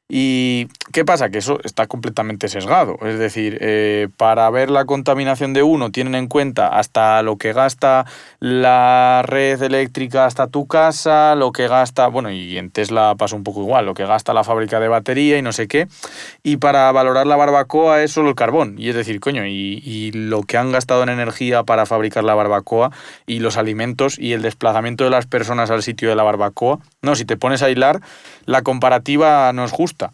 ¿Y qué pasa? Que eso está completamente sesgado. Es decir, eh, para ver la contaminación de uno tienen en cuenta hasta lo que gasta la red eléctrica hasta tu casa, lo que gasta, bueno, y en Tesla pasa un poco igual, lo que gasta la fábrica de batería y no sé qué. Y para valorar la barbacoa es solo el carbón. Y es decir, coño, y, y lo que han gastado en energía para fabricar la barbacoa y los alimentos y el desplazamiento de las personas al sitio de la barbacoa. No, si te pones a hilar, la comparativa no es justa.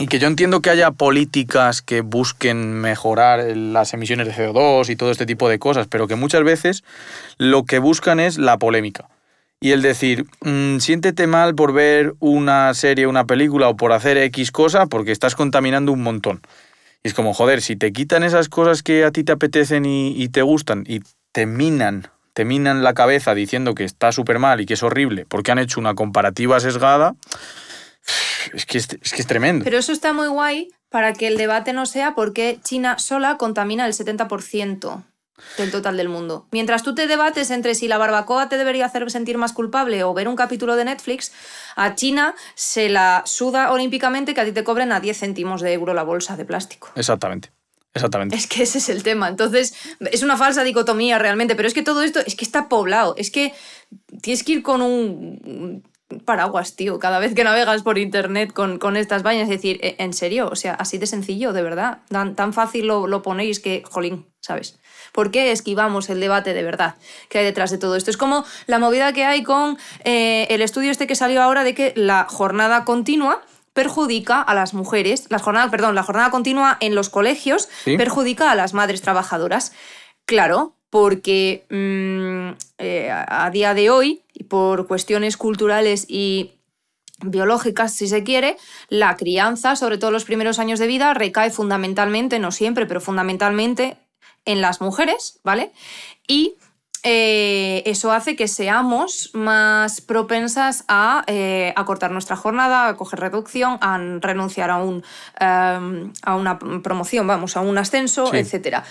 Y que yo entiendo que haya políticas que busquen mejorar las emisiones de CO2 y todo este tipo de cosas, pero que muchas veces lo que buscan es la polémica. y el decir, mm, siéntete mal por ver una serie, una película o por hacer X cosa porque estás contaminando un montón. Y es como, joder, si te quitan esas cosas que a ti te apetecen y, te gustan y te minan, te minan la cabeza diciendo que está súper mal y que es horrible porque han hecho una comparativa sesgada, es que es, es que es tremendo. Pero eso está muy guay para que el debate no sea por qué China sola contamina el 70% del total del mundo. Mientras tú te debates entre si la barbacoa te debería hacer sentir más culpable o ver un capítulo de Netflix, a China se la suda olímpicamente que a ti te cobren a 10 céntimos de euro la bolsa de plástico. Exactamente. Exactamente. Es que ese es el tema. Entonces, es una falsa dicotomía realmente, pero es que todo esto es que está poblado. Es que tienes que ir con un paraguas, tío, cada vez que navegas por internet con, con estas vainas. Es decir, e, en serio, o sea, así de sencillo, de verdad. Tan, tan fácil lo, lo ponéis que, jolín, ¿sabes? ¿Por qué esquivamos el debate de verdad que hay detrás de todo esto? Es como la movida que hay con eh, el estudio este que salió ahora de que la jornada continua perjudica a las mujeres, la jornada, perdón, la jornada continua en los colegios perjudica a las madres trabajadoras. Claro, porque mm, eh, a día de hoy, por cuestiones culturales y biológicas, si se quiere, la crianza, sobre todo los primeros años de vida, recae fundamentalmente, no siempre, pero fundamentalmente en las mujeres, ¿vale? Y eh, eso hace que seamos más propensas a eh, acortar nuestra jornada, a coger reducción, a renunciar a, un, em, a una promoción, vamos, a un ascenso, etc.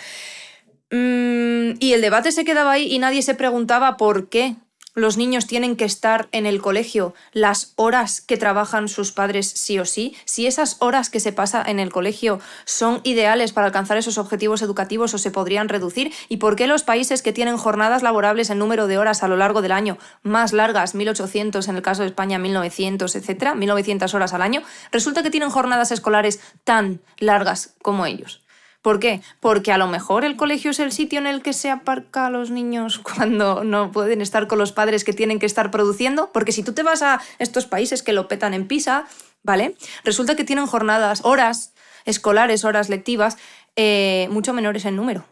Mm, y el debate se quedaba ahí y nadie se preguntaba por qué los niños tienen que estar en el colegio las horas que trabajan sus padres sí o sí, si esas horas que se pasa en el colegio son ideales para alcanzar esos objetivos educativos o se podrían reducir, y por qué los países que tienen jornadas laborables en número de horas a lo largo del año más largas, 1800 en el caso de España, 1900, etcétera, 1900 horas al año, resulta que tienen jornadas escolares tan largas como ellos. ¿Por qué? Porque a lo mejor el colegio es el sitio en el que se aparca a los niños cuando no pueden estar con los padres que tienen que estar produciendo. Porque si tú te vas a estos países que lo petan en PISA, ¿vale? Resulta que tienen jornadas, horas escolares, horas lectivas, eh, mucho menores en número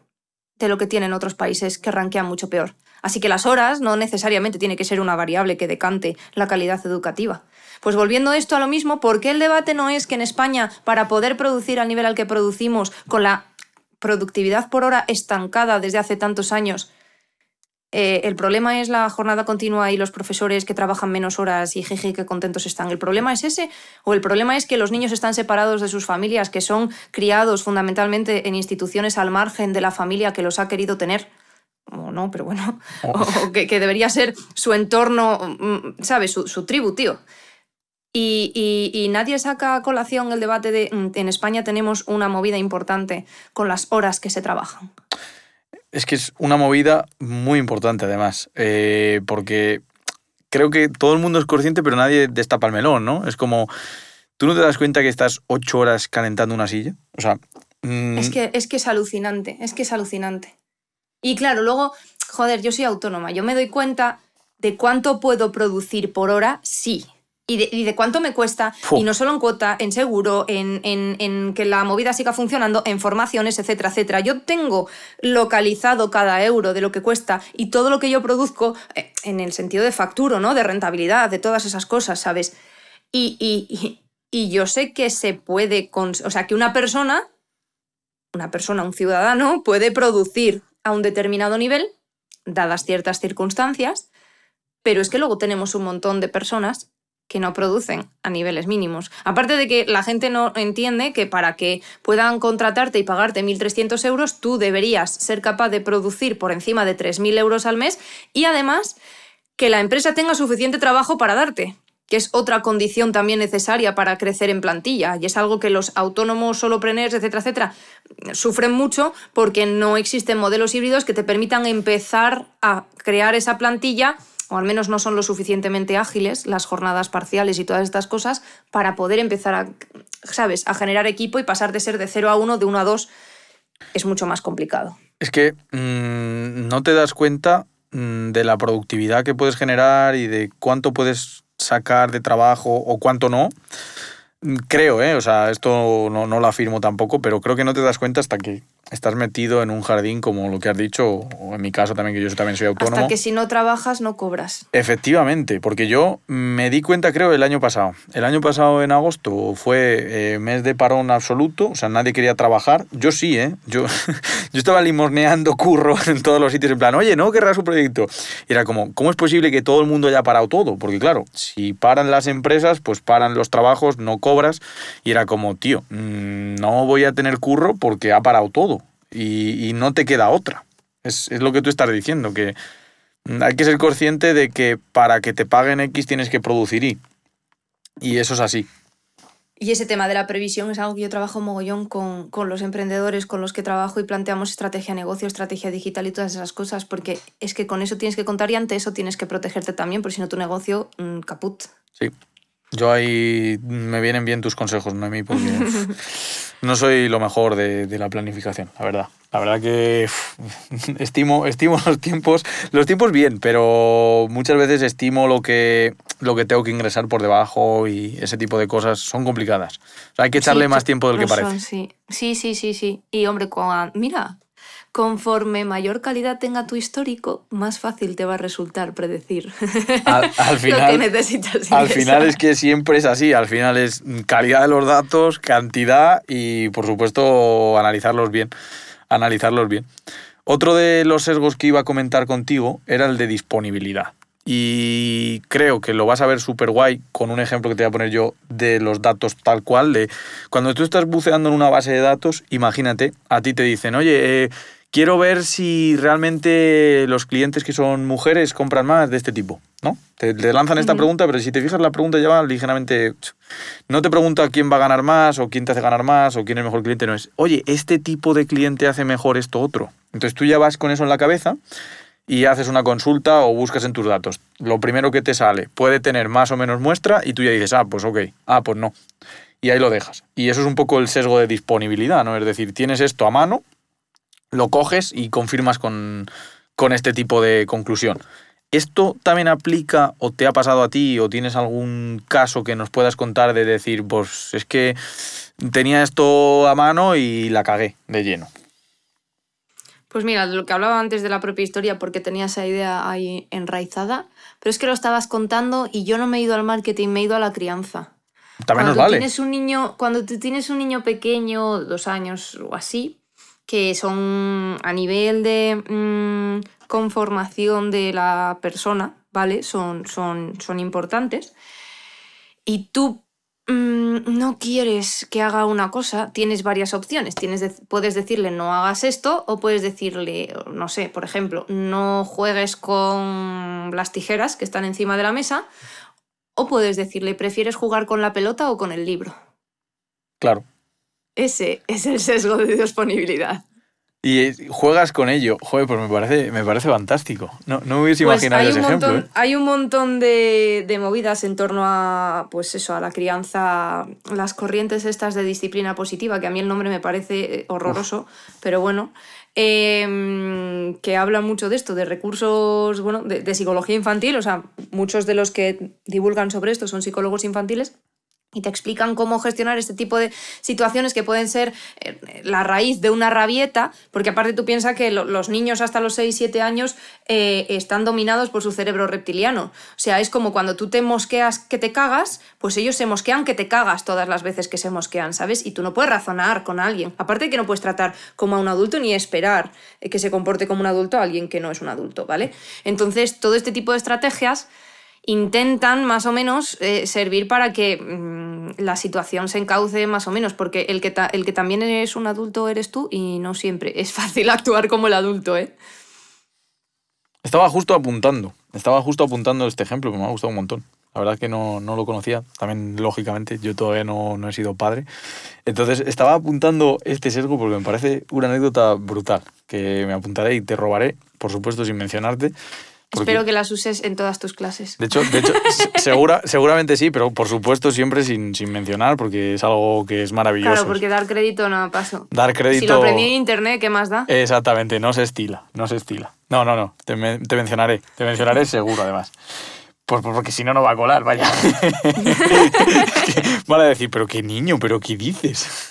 de lo que tienen otros países que ranquean mucho peor. Así que las horas no necesariamente tiene que ser una variable que decante la calidad educativa. Pues volviendo esto a lo mismo, ¿por qué el debate no es que en España, para poder producir al nivel al que producimos, con la productividad por hora estancada desde hace tantos años, eh, el problema es la jornada continua y los profesores que trabajan menos horas y jeje, qué contentos están. ¿El problema es ese? ¿O el problema es que los niños están separados de sus familias, que son criados fundamentalmente en instituciones al margen de la familia que los ha querido tener? o no, pero bueno, oh. o, que, debería ser su entorno, mm, ¿sabes? Su, su tribu, tío. Y, nadie saca a colación el debate de mm, en España tenemos una movida importante con las horas que se trabajan. Es que es una movida muy importante además, eh, porque creo que todo el mundo es consciente, pero nadie destapa el melón, ¿no? Es como, ¿tú no te das cuenta que estás ocho horas calentando una silla? O sea... Mm, es, que, es que es alucinante, es que es alucinante. Y claro, luego, joder, yo soy autónoma, yo me doy cuenta de cuánto puedo producir por hora, sí, y de, cuánto me cuesta, y no solo en cuota, en seguro, en, en, que la movida siga funcionando, en formaciones, etcétera, etcétera. Yo tengo localizado cada euro de lo que cuesta y todo lo que yo produzco eh, en el sentido de facturo, ¿no? De rentabilidad, de todas esas cosas, ¿sabes? Y, y, y yo sé que se puede, o sea, que una persona, una persona, un ciudadano, puede producir a un determinado nivel, dadas ciertas circunstancias, pero es que luego tenemos un montón de personas que no producen a niveles mínimos. Aparte de que la gente no entiende que para que puedan contratarte y pagarte 1.300 euros, tú deberías ser capaz de producir por encima de 3.000 euros al mes y además que la empresa tenga suficiente trabajo para darte, que es otra condición también necesaria para crecer en plantilla y es algo que los autónomos, solopreneurs, etcétera, etcétera, sufren mucho porque no existen modelos híbridos que te permitan empezar a crear esa plantilla o al menos no son lo suficientemente ágiles las jornadas parciales y todas estas cosas para poder empezar a, ¿sabes?, a generar equipo y pasar de ser de 0 a 1, de 1 a 2, es mucho más complicado. Es que mm, no te das cuenta mm, de la productividad que puedes generar y de cuánto puedes sacar de trabajo o cuánto no. Creo, ¿eh? O sea, esto no, no lo afirmo tampoco, pero creo que no te das cuenta hasta que estás metido en un jardín como lo que has dicho, o en mi caso también, que yo también soy autónomo. Hasta que si no trabajas no cobras. Efectivamente, porque yo me di cuenta, creo, el año pasado. El año pasado, en agosto, fue eh, mes de parón absoluto, o sea, nadie quería trabajar. Yo sí, ¿eh? Yo, yo estaba limosneando curro en todos los sitios, en plan, oye, ¿no querrás un proyecto? Y era como, ¿cómo es posible que todo el mundo haya parado todo? Porque claro, si paran las empresas, pues paran los trabajos, no cobras. Y era como, tío, mm, no voy a tener curro porque ha parado todo y, no te queda otra. Es, lo que tú estás diciendo, que hay que ser consciente de que para que te paguen X tienes que producir Y. Y eso es así. Y ese tema de la previsión es algo que yo trabajo mogollón con, con, los emprendedores con los que trabajo y planteamos estrategia de negocio, estrategia digital y todas esas cosas, porque es que con eso tienes que contar y ante eso tienes que protegerte también, porque si no tu negocio, mm, caput. Sí, yo ahí me vienen bien tus consejos, no a mí, porque no soy lo mejor de, de, la planificación, la verdad. La verdad que estimo, estimo los tiempos, los tiempos bien, pero muchas veces estimo lo que, lo que tengo que ingresar por debajo y ese tipo de cosas son complicadas. hay que echarle más tiempo del que parece. sí. sí, sí, sí, sí. Y hombre, mira, conforme mayor calidad tenga tu histórico, más fácil te va a resultar predecir al, final, lo que necesitas. Al final es que siempre es así, al final es calidad de los datos, cantidad y por supuesto analizarlos bien, analizarlos bien. Otro de los sesgos que iba a comentar contigo era el de disponibilidad. Y creo que lo vas a ver súper guay con un ejemplo que te voy a poner yo de los datos tal cual. De cuando tú estás buceando en una base de datos, imagínate, a ti te dicen, oye, eh, quiero ver si realmente los clientes que son mujeres compran más de este tipo, ¿no? Te, lanzan esta pregunta, pero si te fijas la pregunta ya va ligeramente... No te pregunta quién va a ganar más o quién te hace ganar más o quién es el mejor cliente, no es, oye, este tipo de cliente hace mejor esto otro. Entonces tú ya vas con eso en la cabeza y haces una consulta o buscas en tus datos. Lo primero que te sale puede tener más o menos muestra y tú ya dices, ah, pues ok, ah, pues no. Y ahí lo dejas. Y eso es un poco el sesgo de disponibilidad, ¿no? Es decir, tienes esto a mano, lo coges y confirmas con, este tipo de conclusión. ¿Esto también aplica o te ha pasado a ti o tienes algún caso que nos puedas contar de decir, pues es que tenía esto a mano y la cagué de lleno? Pues mira, lo que hablaba antes de la propia historia, porque tenía esa idea ahí enraizada, pero es que lo estabas contando y yo no me he ido al marketing, me he ido a la crianza. También nos vale. Tienes un niño, cuando tú tienes un niño pequeño, dos años o así, que son a nivel de mm, conformación de la persona, ¿vale? Son, son, son importantes. Y tú mm, no quieres que haga una cosa, tienes varias opciones. Tienes puedes decirle no hagas esto o puedes decirle, no sé, por ejemplo, no juegues con las tijeras que están encima de la mesa o puedes decirle, ¿prefieres jugar con la pelota o con el libro? Claro. Ese es el sesgo de disponibilidad. Y juegas con ello. Joder, pues me parece, me parece fantástico. No, no me hubiese pues imaginado ese ejemplo. ¿eh? Hay un montón de, movidas en torno a, pues eso, a la crianza, las corrientes estas de disciplina positiva, que a mí el nombre me parece eh, horroroso, pero bueno, em, que habla mucho de esto, de recursos, bueno, de psicología infantil, o sea, muchos de los que divulgan sobre esto son psicólogos infantiles y te explican cómo gestionar este tipo de situaciones que pueden ser eh, la raíz de una rabieta, porque aparte tú piensas que los niños hasta los 6, 7 años eh, están dominados por su cerebro reptiliano. O sea, es como cuando tú te mosqueas que te cagas, pues ellos se mosquean que te cagas todas las veces que se mosquean, ¿sabes? Y tú no puedes razonar con alguien. Aparte que no puedes tratar como a un adulto ni esperar eh, que se comporte como un adulto a alguien que no es un adulto, ¿vale? Entonces, todo este tipo de estrategias intentan más o menos eh, servir para que mm, la situación se encauce más o menos, porque el que, el que también eres un adulto eres tú y no siempre es fácil actuar como el adulto, ¿eh? Estaba justo apuntando, estaba justo apuntando este ejemplo que me ha gustado un montón. La verdad que no, no lo conocía, también lógicamente, yo todavía no, no he sido padre. Entonces estaba apuntando este sesgo porque me parece una anécdota brutal, que me apuntaré y te robaré, por supuesto sin mencionarte, Espero que las uses en todas tus clases. De hecho, de hecho segura, seguramente sí, pero por supuesto siempre sin, sin, mencionar, porque es algo que es maravilloso. Claro, porque dar crédito no paso. Dar crédito... Si lo aprendí en internet, ¿qué más da? Exactamente, no se estila, no se estila. No, no, no, te, te mencionaré, te mencionaré seguro además. Pues, pues porque si no, no va a colar, vaya. Van a decir, pero qué niño, pero qué dices.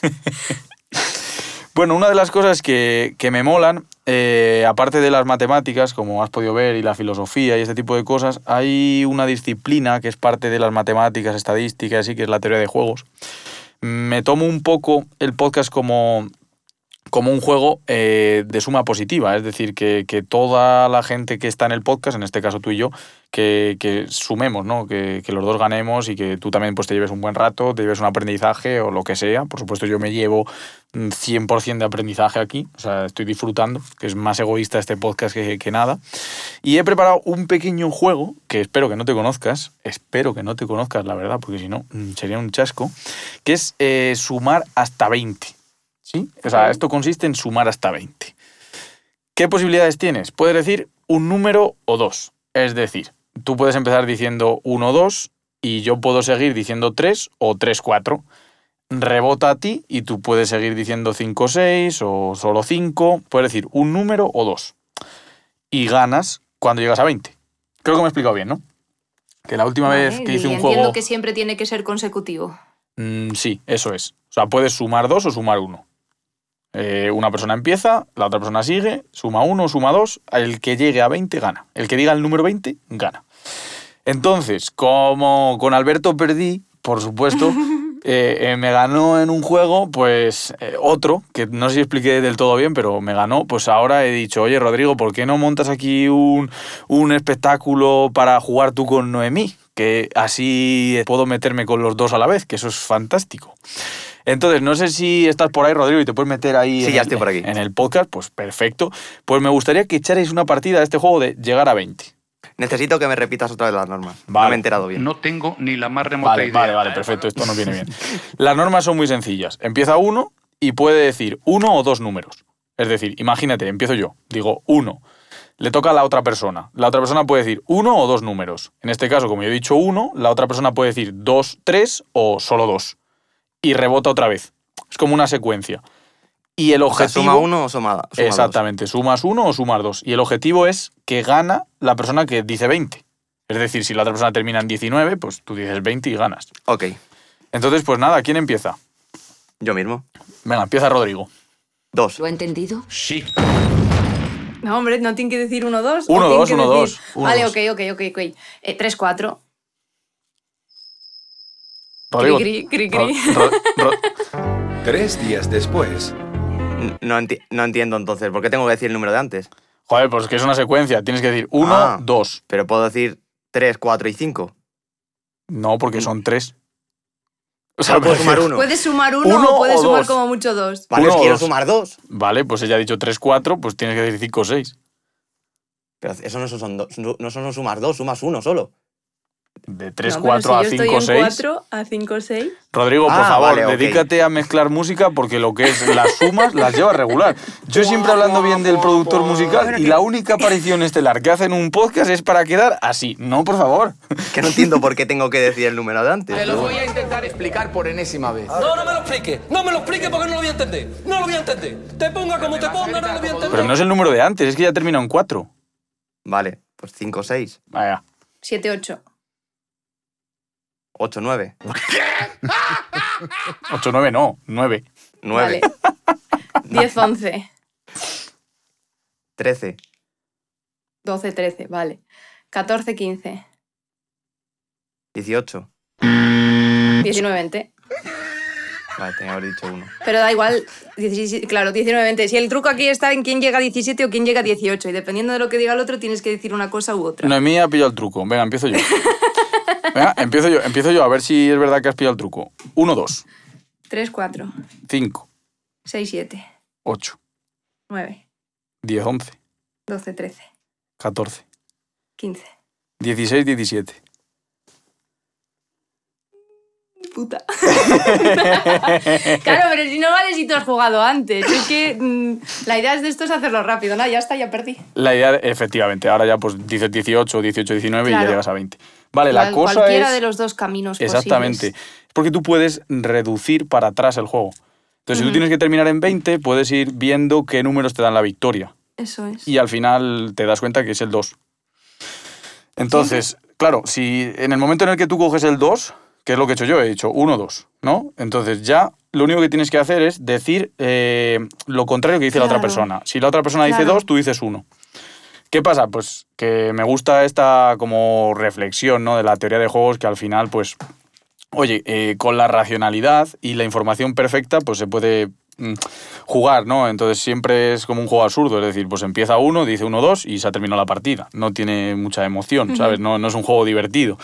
Bueno, una de las cosas que, que me molan, eh, aparte de las matemáticas, como has podido ver, y la filosofía y este tipo de cosas, hay una disciplina que es parte de las matemáticas, estadísticas, y que es la teoría de juegos. Me tomo un poco el podcast como como un juego eh, de suma positiva, es decir, que, que, toda la gente que está en el podcast, en este caso tú y yo, que, que sumemos, ¿no? Que, que, los dos ganemos y que tú también pues, te lleves un buen rato, te lleves un aprendizaje o lo que sea. Por supuesto, yo me llevo 100% de aprendizaje aquí, o sea, estoy disfrutando, que es más egoísta este podcast que, que nada. Y he preparado un pequeño juego que espero que no te conozcas, espero que no te conozcas, la verdad, porque si no mm, sería un chasco, que es eh, sumar hasta 20. ¿Sí? O sea, esto consiste en sumar hasta 20. ¿Qué posibilidades tienes? Puedes decir un número o dos. Es decir, tú puedes empezar diciendo 1, 2 y yo puedo seguir diciendo 3 o 3, 4. Rebota a ti y tú puedes seguir diciendo 5, 6 o solo 5. Puedes decir un número o dos. Y ganas cuando llegas a 20. Creo que me he explicado bien, ¿no? Que la última vez que hice un entiendo juego... que siempre tiene que ser consecutivo. Mm, sí, eso es. O sea, puedes sumar dos o sumar uno. Eh, una persona empieza, la otra persona sigue, suma uno, suma dos, el que llegue a 20 gana. El que diga el número 20 gana. Entonces, como con Alberto perdí, por supuesto, eh, eh, me ganó en un juego, pues eh, otro, que no sé si expliqué del todo bien, pero me ganó, pues ahora he dicho, oye Rodrigo, ¿por qué no montas aquí un, un espectáculo para jugar tú con Noemí? Que así puedo meterme con los dos a la vez, que eso es fantástico. Entonces, no sé si estás por ahí, Rodrigo, y te puedes meter ahí sí, en, ya estoy por aquí. en el podcast, pues perfecto. Pues me gustaría que echarais una partida de este juego de llegar a 20. Necesito que me repitas otra vez las normas. Vale. No me he enterado bien. No tengo ni la más remota Vale, idea. vale, vale, perfecto, esto nos viene bien. Las normas son muy sencillas. Empieza uno y puede decir uno o dos números. Es decir, imagínate, empiezo yo, digo uno. Le toca a la otra persona. La otra persona puede decir uno o dos números. En este caso, como yo he dicho uno, la otra persona puede decir dos, tres o solo dos. Y rebota otra vez. Es como una secuencia. Y el O sea, objetivo. suma uno o suma, suma Exactamente, sumas uno o sumas dos. Y el objetivo es que gana la persona que dice 20. Es decir, si la otra persona termina en 19, pues tú dices 20 y ganas. Ok, Entonces, pues nada, ¿quién empieza? yo mismo. Venga, empieza Rodrigo. Dos. ¿Lo ha entendido? Sí. No, hombre, no tiene que decir uno, dos. Uno, dos, que uno, decir- dos, uno, vale, dos. ok, ok, ok, ok. Eh, tres, cuatro. Rodrigo. Cri, cri, cri, cri. Ro- Ro- Ro- Tres días después. No, enti- no entiendo entonces. ¿Por qué tengo que decir el número de antes? Joder, pues que es una secuencia. Tienes que decir uno, Ah. dos. Pero puedo decir tres, cuatro y cinco. No, porque son tres. O Solo puedo sumar uno. Puedes sumar uno, Uno o puedes o sumar dos. como mucho dos. Vale, uno quiero dos. sumar dos. Vale, pues ella ha dicho tres, cuatro, pues tienes que decir cinco o seis. Pero eso no son, dos, no son sumar dos, sumas uno solo. De tres, No, pero cuatro si a yo cinco, estoy en seis. cuatro a cinco, seis. Rodrigo, por Ah, favor, vale, ok. dedícate a mezclar música porque lo que es las sumas las lleva regular. Yo siempre hablando bien del productor musical y la única aparición estelar que hace en un podcast es para quedar así. No, por favor. Que no entiendo por qué tengo que decir el número de antes. Te lo voy a intentar explicar por enésima vez. No, no me lo explique. No me lo explique porque no lo voy a entender. No lo voy a entender. Te ponga como te ponga, no lo voy a entender. Pero no es el número de antes, es que ya termina en cuatro. Vale, pues cinco, seis, Vaya. Siete, ocho. ocho, nueve. Ocho, nueve, no, nueve. Nueve, Vale. Diez, once. trece, Doce, trece, vale. Catorce, quince. dieciocho. Diecinueve, veinte. Vale, tenía que haber dicho uno. Pero da igual, 17, claro, 19, 20. Si el truco aquí está en quién llega a 17 o quién llega a 18, y dependiendo de lo que diga el otro, tienes que decir una cosa u otra. Noemí ha pillado el truco. Venga, empiezo yo. Venga, empiezo yo, empiezo yo a ver si es verdad que has pillado el truco. Uno, dos, 3, 4, cinco, 6, 7, ocho, 9, diez, once, 12, 13, catorce, 15. dieciséis, diecisiete. Puta. claro, pero si no vale si tú has jugado antes. Es que mm, la idea de esto es hacerlo rápido. No, ya está, ya perdí. La idea, efectivamente, ahora ya pues dices 18, 18, 19 y ya llegas a 20. Vale, la Cual- cosa Cualquiera es... de los dos caminos Exactamente. posibles. Es porque tú puedes reducir para atrás el juego. Entonces, si tú tienes que terminar en 20, puedes ir viendo qué números te dan la victoria. Eso es. Y al final te das cuenta que es el 2. Entonces, claro, si en el momento en el que tú coges el 2, ¿qué es lo que he hecho yo? He dicho 1, 2, ¿no? Entonces ya lo único que tienes que hacer es decir eh, lo contrario que dice la otra persona. Si la otra persona dice. 2, tú dices 1. ¿Qué pasa? Pues que me gusta esta como reflexión ¿no? de la teoría de juegos que al final, pues, oye, eh, con la racionalidad y la información perfecta, pues se puede jugar, ¿no? Entonces siempre es como un juego absurdo, es decir, pues empieza uno, dice uno, dos y se ha terminado la partida. No tiene mucha emoción, ¿sabes? No, no es un juego divertido.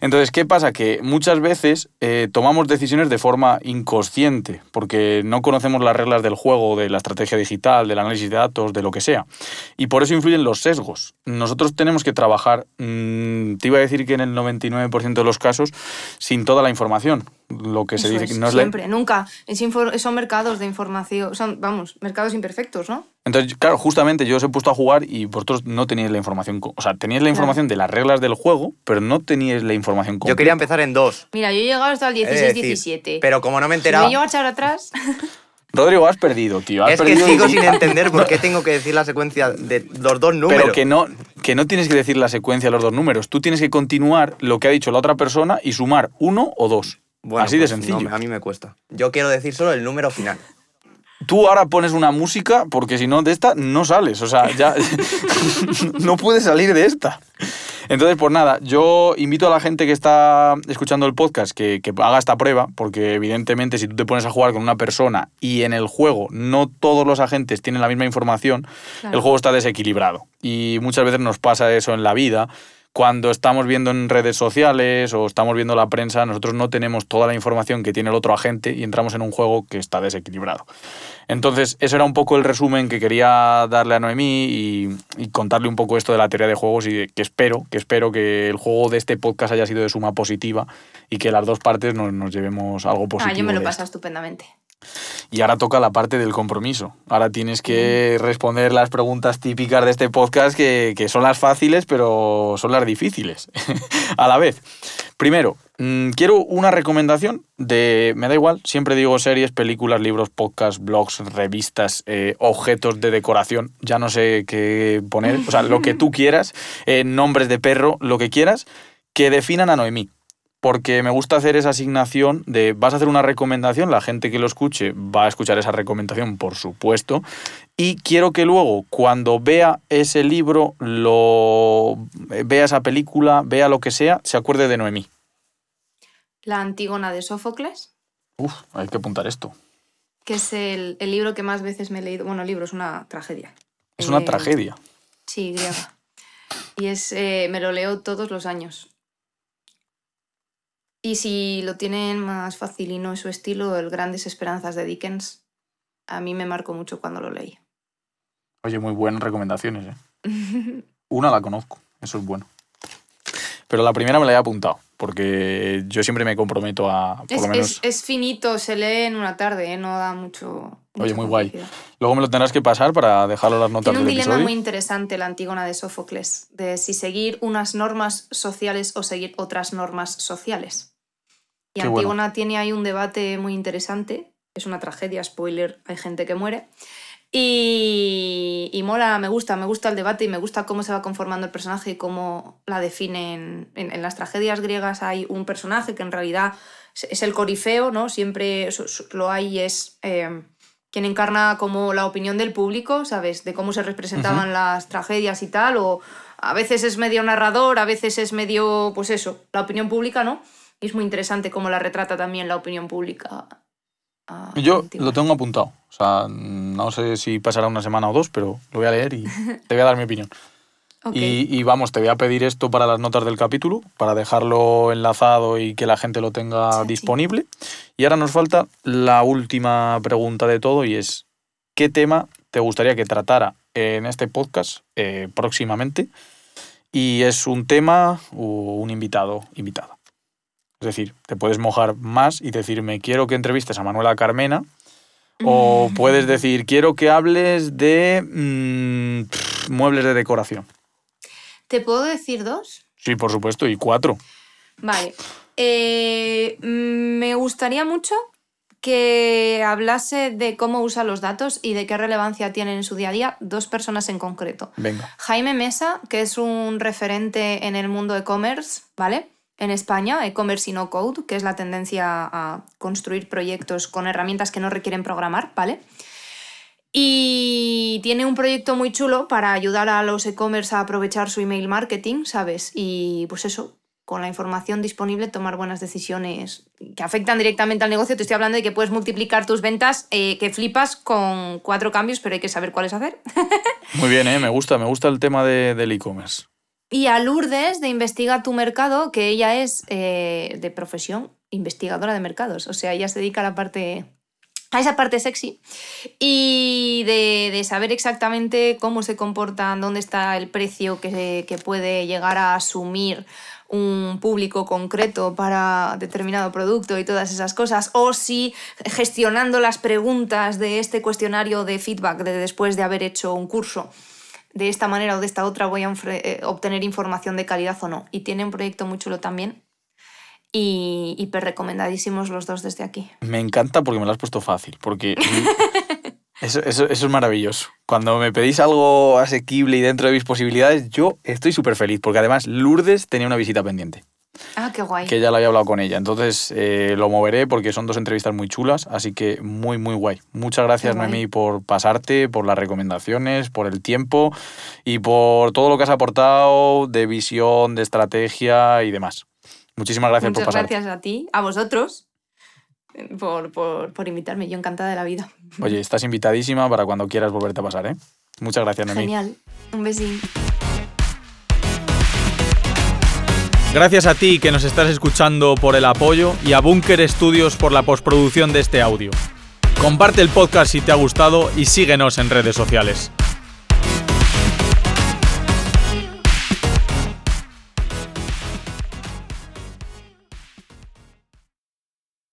Entonces, ¿qué pasa? Que muchas veces eh, tomamos decisiones de forma inconsciente, porque no conocemos las reglas del juego, de la estrategia digital, del análisis de datos, de lo que sea. Y por eso influyen los sesgos. Nosotros tenemos que trabajar, mm, te iba a decir que en el 99% de los casos, sin toda la información. Lo que se dice es, que no es la- siempre, nunca. Es infor- son mercados de información, son, vamos, mercados imperfectos, ¿no? Entonces, claro, justamente yo os he puesto a jugar y vosotros no teníais la información. O sea, teníais la información de las reglas del juego, pero no teníais la información Yo completa. quería empezar en dos. Mira, yo he llegado hasta el he de decir, 16-17. Pero como no me he Si me enterado, llevo a echar atrás, Rodrigo, has perdido, tío. Has es que perdido sigo sin entender por qué tengo que decir la secuencia de los dos números. Pero que no, que no tienes que decir la secuencia de los dos números. Tú tienes que continuar lo que ha dicho la otra persona y sumar uno o dos. Bueno, Así de pues sencillo. no, a mí me cuesta. Yo quiero decir solo el número final. Tú ahora pones una música porque si no de esta no sales. O sea, ya no puedes salir de esta. Entonces, pues nada, yo invito a la gente que está escuchando el podcast que, que haga esta prueba, porque evidentemente si tú te pones a jugar con una persona y en el juego no todos los agentes tienen la misma información, Claro. el juego está desequilibrado. Y muchas veces nos pasa eso en la vida. Cuando estamos viendo en redes sociales o estamos viendo la prensa, nosotros no tenemos toda la información que tiene el otro agente y entramos en un juego que está desequilibrado. Entonces, eso era un poco el resumen que quería darle a Noemí y, y contarle un poco esto de la teoría de juegos y de- que espero, que espero que el juego de este podcast haya sido de suma positiva y que las dos partes nos, nos llevemos algo positivo. ah, yo me lo he pasado estupendamente. Y ahora toca la parte del compromiso. Ahora tienes que responder las preguntas típicas de este podcast que, que son las fáciles, pero son las difíciles a la vez. Primero, mm, quiero una recomendación de, me da igual, siempre digo series, películas, libros, podcasts, blogs, revistas, eh, objetos de decoración, ya no sé qué poner, o sea, lo que tú quieras, eh, nombres de perro, lo que quieras, que definan a Noemí porque me gusta hacer esa asignación de vas a hacer una recomendación, la gente que lo escuche va a escuchar esa recomendación, por supuesto, y quiero que luego cuando vea ese libro, lo vea esa película, vea lo que sea, se acuerde de Noemí. La Antígona de Sófocles, Uf, hay que apuntar esto. que es el, el libro que más veces me he leído. Bueno, el libro es una tragedia. Es una Eh, tragedia. Sí, griega. Y es, eh, me lo leo todos los años. Y si lo tienen más fácil y no es su estilo, el Grandes Esperanzas de Dickens, a mí me marcó mucho cuando lo leí. Oye, muy buenas recomendaciones, ¿eh? Una la conozco, eso es bueno. Pero la primera me la he apuntado, porque yo siempre me comprometo a, por Es, lo menos... es- es finito, se lee en una tarde, ¿eh? no da mucho. Oye, muy guay. Luego me lo tendrás que pasar para dejarlo las notas Tiene un del dilema episodio. muy interesante la Antígona de Sófocles, de si seguir unas normas sociales o seguir otras normas sociales. Y Qué bueno. Antígona tiene ahí un debate muy interesante, es una tragedia, spoiler, hay gente que muere. Y, y mola, me gusta, me gusta el debate y me gusta cómo se va conformando el personaje y cómo la definen. En, en las tragedias griegas hay un personaje que en realidad es- es el corifeo, ¿no? Siempre lo hay y es eh, quien encarna como la opinión del público, ¿sabes? De cómo se representaban las tragedias y tal, o a veces es medio narrador, a veces es medio, pues eso, la opinión pública, ¿no? Y es muy interesante cómo la retrata también la opinión pública. a Yo lo tengo apuntado. O sea, no sé si pasará una semana o dos, pero lo voy a leer y te voy a dar mi opinión. Y, y vamos, te voy a pedir esto para las notas del capítulo, para dejarlo enlazado y que la gente lo tenga Sí, sí. disponible. Y ahora nos falta la última pregunta de todo y es, ¿qué tema te gustaría que tratara en este podcast eh, próximamente? Y es un tema o un invitado, invitada. Es decir, te puedes mojar más y decirme, quiero que entrevistes a Manuela Carmena. O puedes decir, quiero que hables de mm, pff, muebles de decoración. ¿Te puedo decir dos? Sí, por supuesto, y cuatro. Vale. Eh, mm, me gustaría mucho que hablase de cómo usa los datos y de qué relevancia tienen en su día a día dos personas en concreto. Venga. Jaime Mesa, que es un referente en el mundo e-commerce, ¿vale? En España, e-commerce y no code, que es la tendencia a construir proyectos con herramientas que no requieren programar, ¿vale? Y tiene un proyecto muy chulo para ayudar a los e-commerce a aprovechar su email marketing, ¿sabes? Y pues eso, con la información disponible, tomar buenas decisiones que afectan directamente al negocio. Te estoy hablando de que puedes multiplicar tus ventas, eh, que flipas con cuatro cambios, pero hay que saber cuáles hacer. Muy bien, ¿eh? me gusta, me gusta el tema de, del e-commerce. Y a Lourdes de Investiga tu Mercado, que ella es eh, de profesión investigadora de mercados. O sea, ella se dedica a la parte a esa parte sexy y de, saber exactamente cómo se comportan, dónde está el precio que, que puede llegar a asumir un público concreto para determinado producto y todas esas cosas, o si gestionando las preguntas de este cuestionario de feedback de después de haber hecho un curso, de esta manera o de esta otra voy a eh, obtener información de calidad o no. Y tiene un proyecto muy chulo también y hiper recomendadísimos los dos desde aquí. Me encanta porque me lo has puesto fácil, porque eso, es maravilloso. Cuando me pedís algo asequible y dentro de mis posibilidades, yo estoy súper feliz, porque además Lourdes tenía una visita pendiente. Ah, qué guay. Que ya lo había hablado con ella. Entonces eh, lo moveré porque son dos entrevistas muy chulas, así que muy, muy guay. Muchas gracias, Noemí, por pasarte, por las recomendaciones, por el tiempo y por todo lo que has aportado de visión, de estrategia y demás. Muchísimas gracias por pasar. Muchas gracias a ti, a vosotros, por, por, invitarme. Yo encantada de la vida. Oye, estás invitadísima para cuando quieras volverte a pasar, ¿eh? Muchas gracias, Noemí. Genial. Un besín. Gracias a ti que nos estás escuchando por el apoyo y a Bunker Studios por la postproducción de este audio. Comparte el podcast si te ha gustado y síguenos en redes sociales.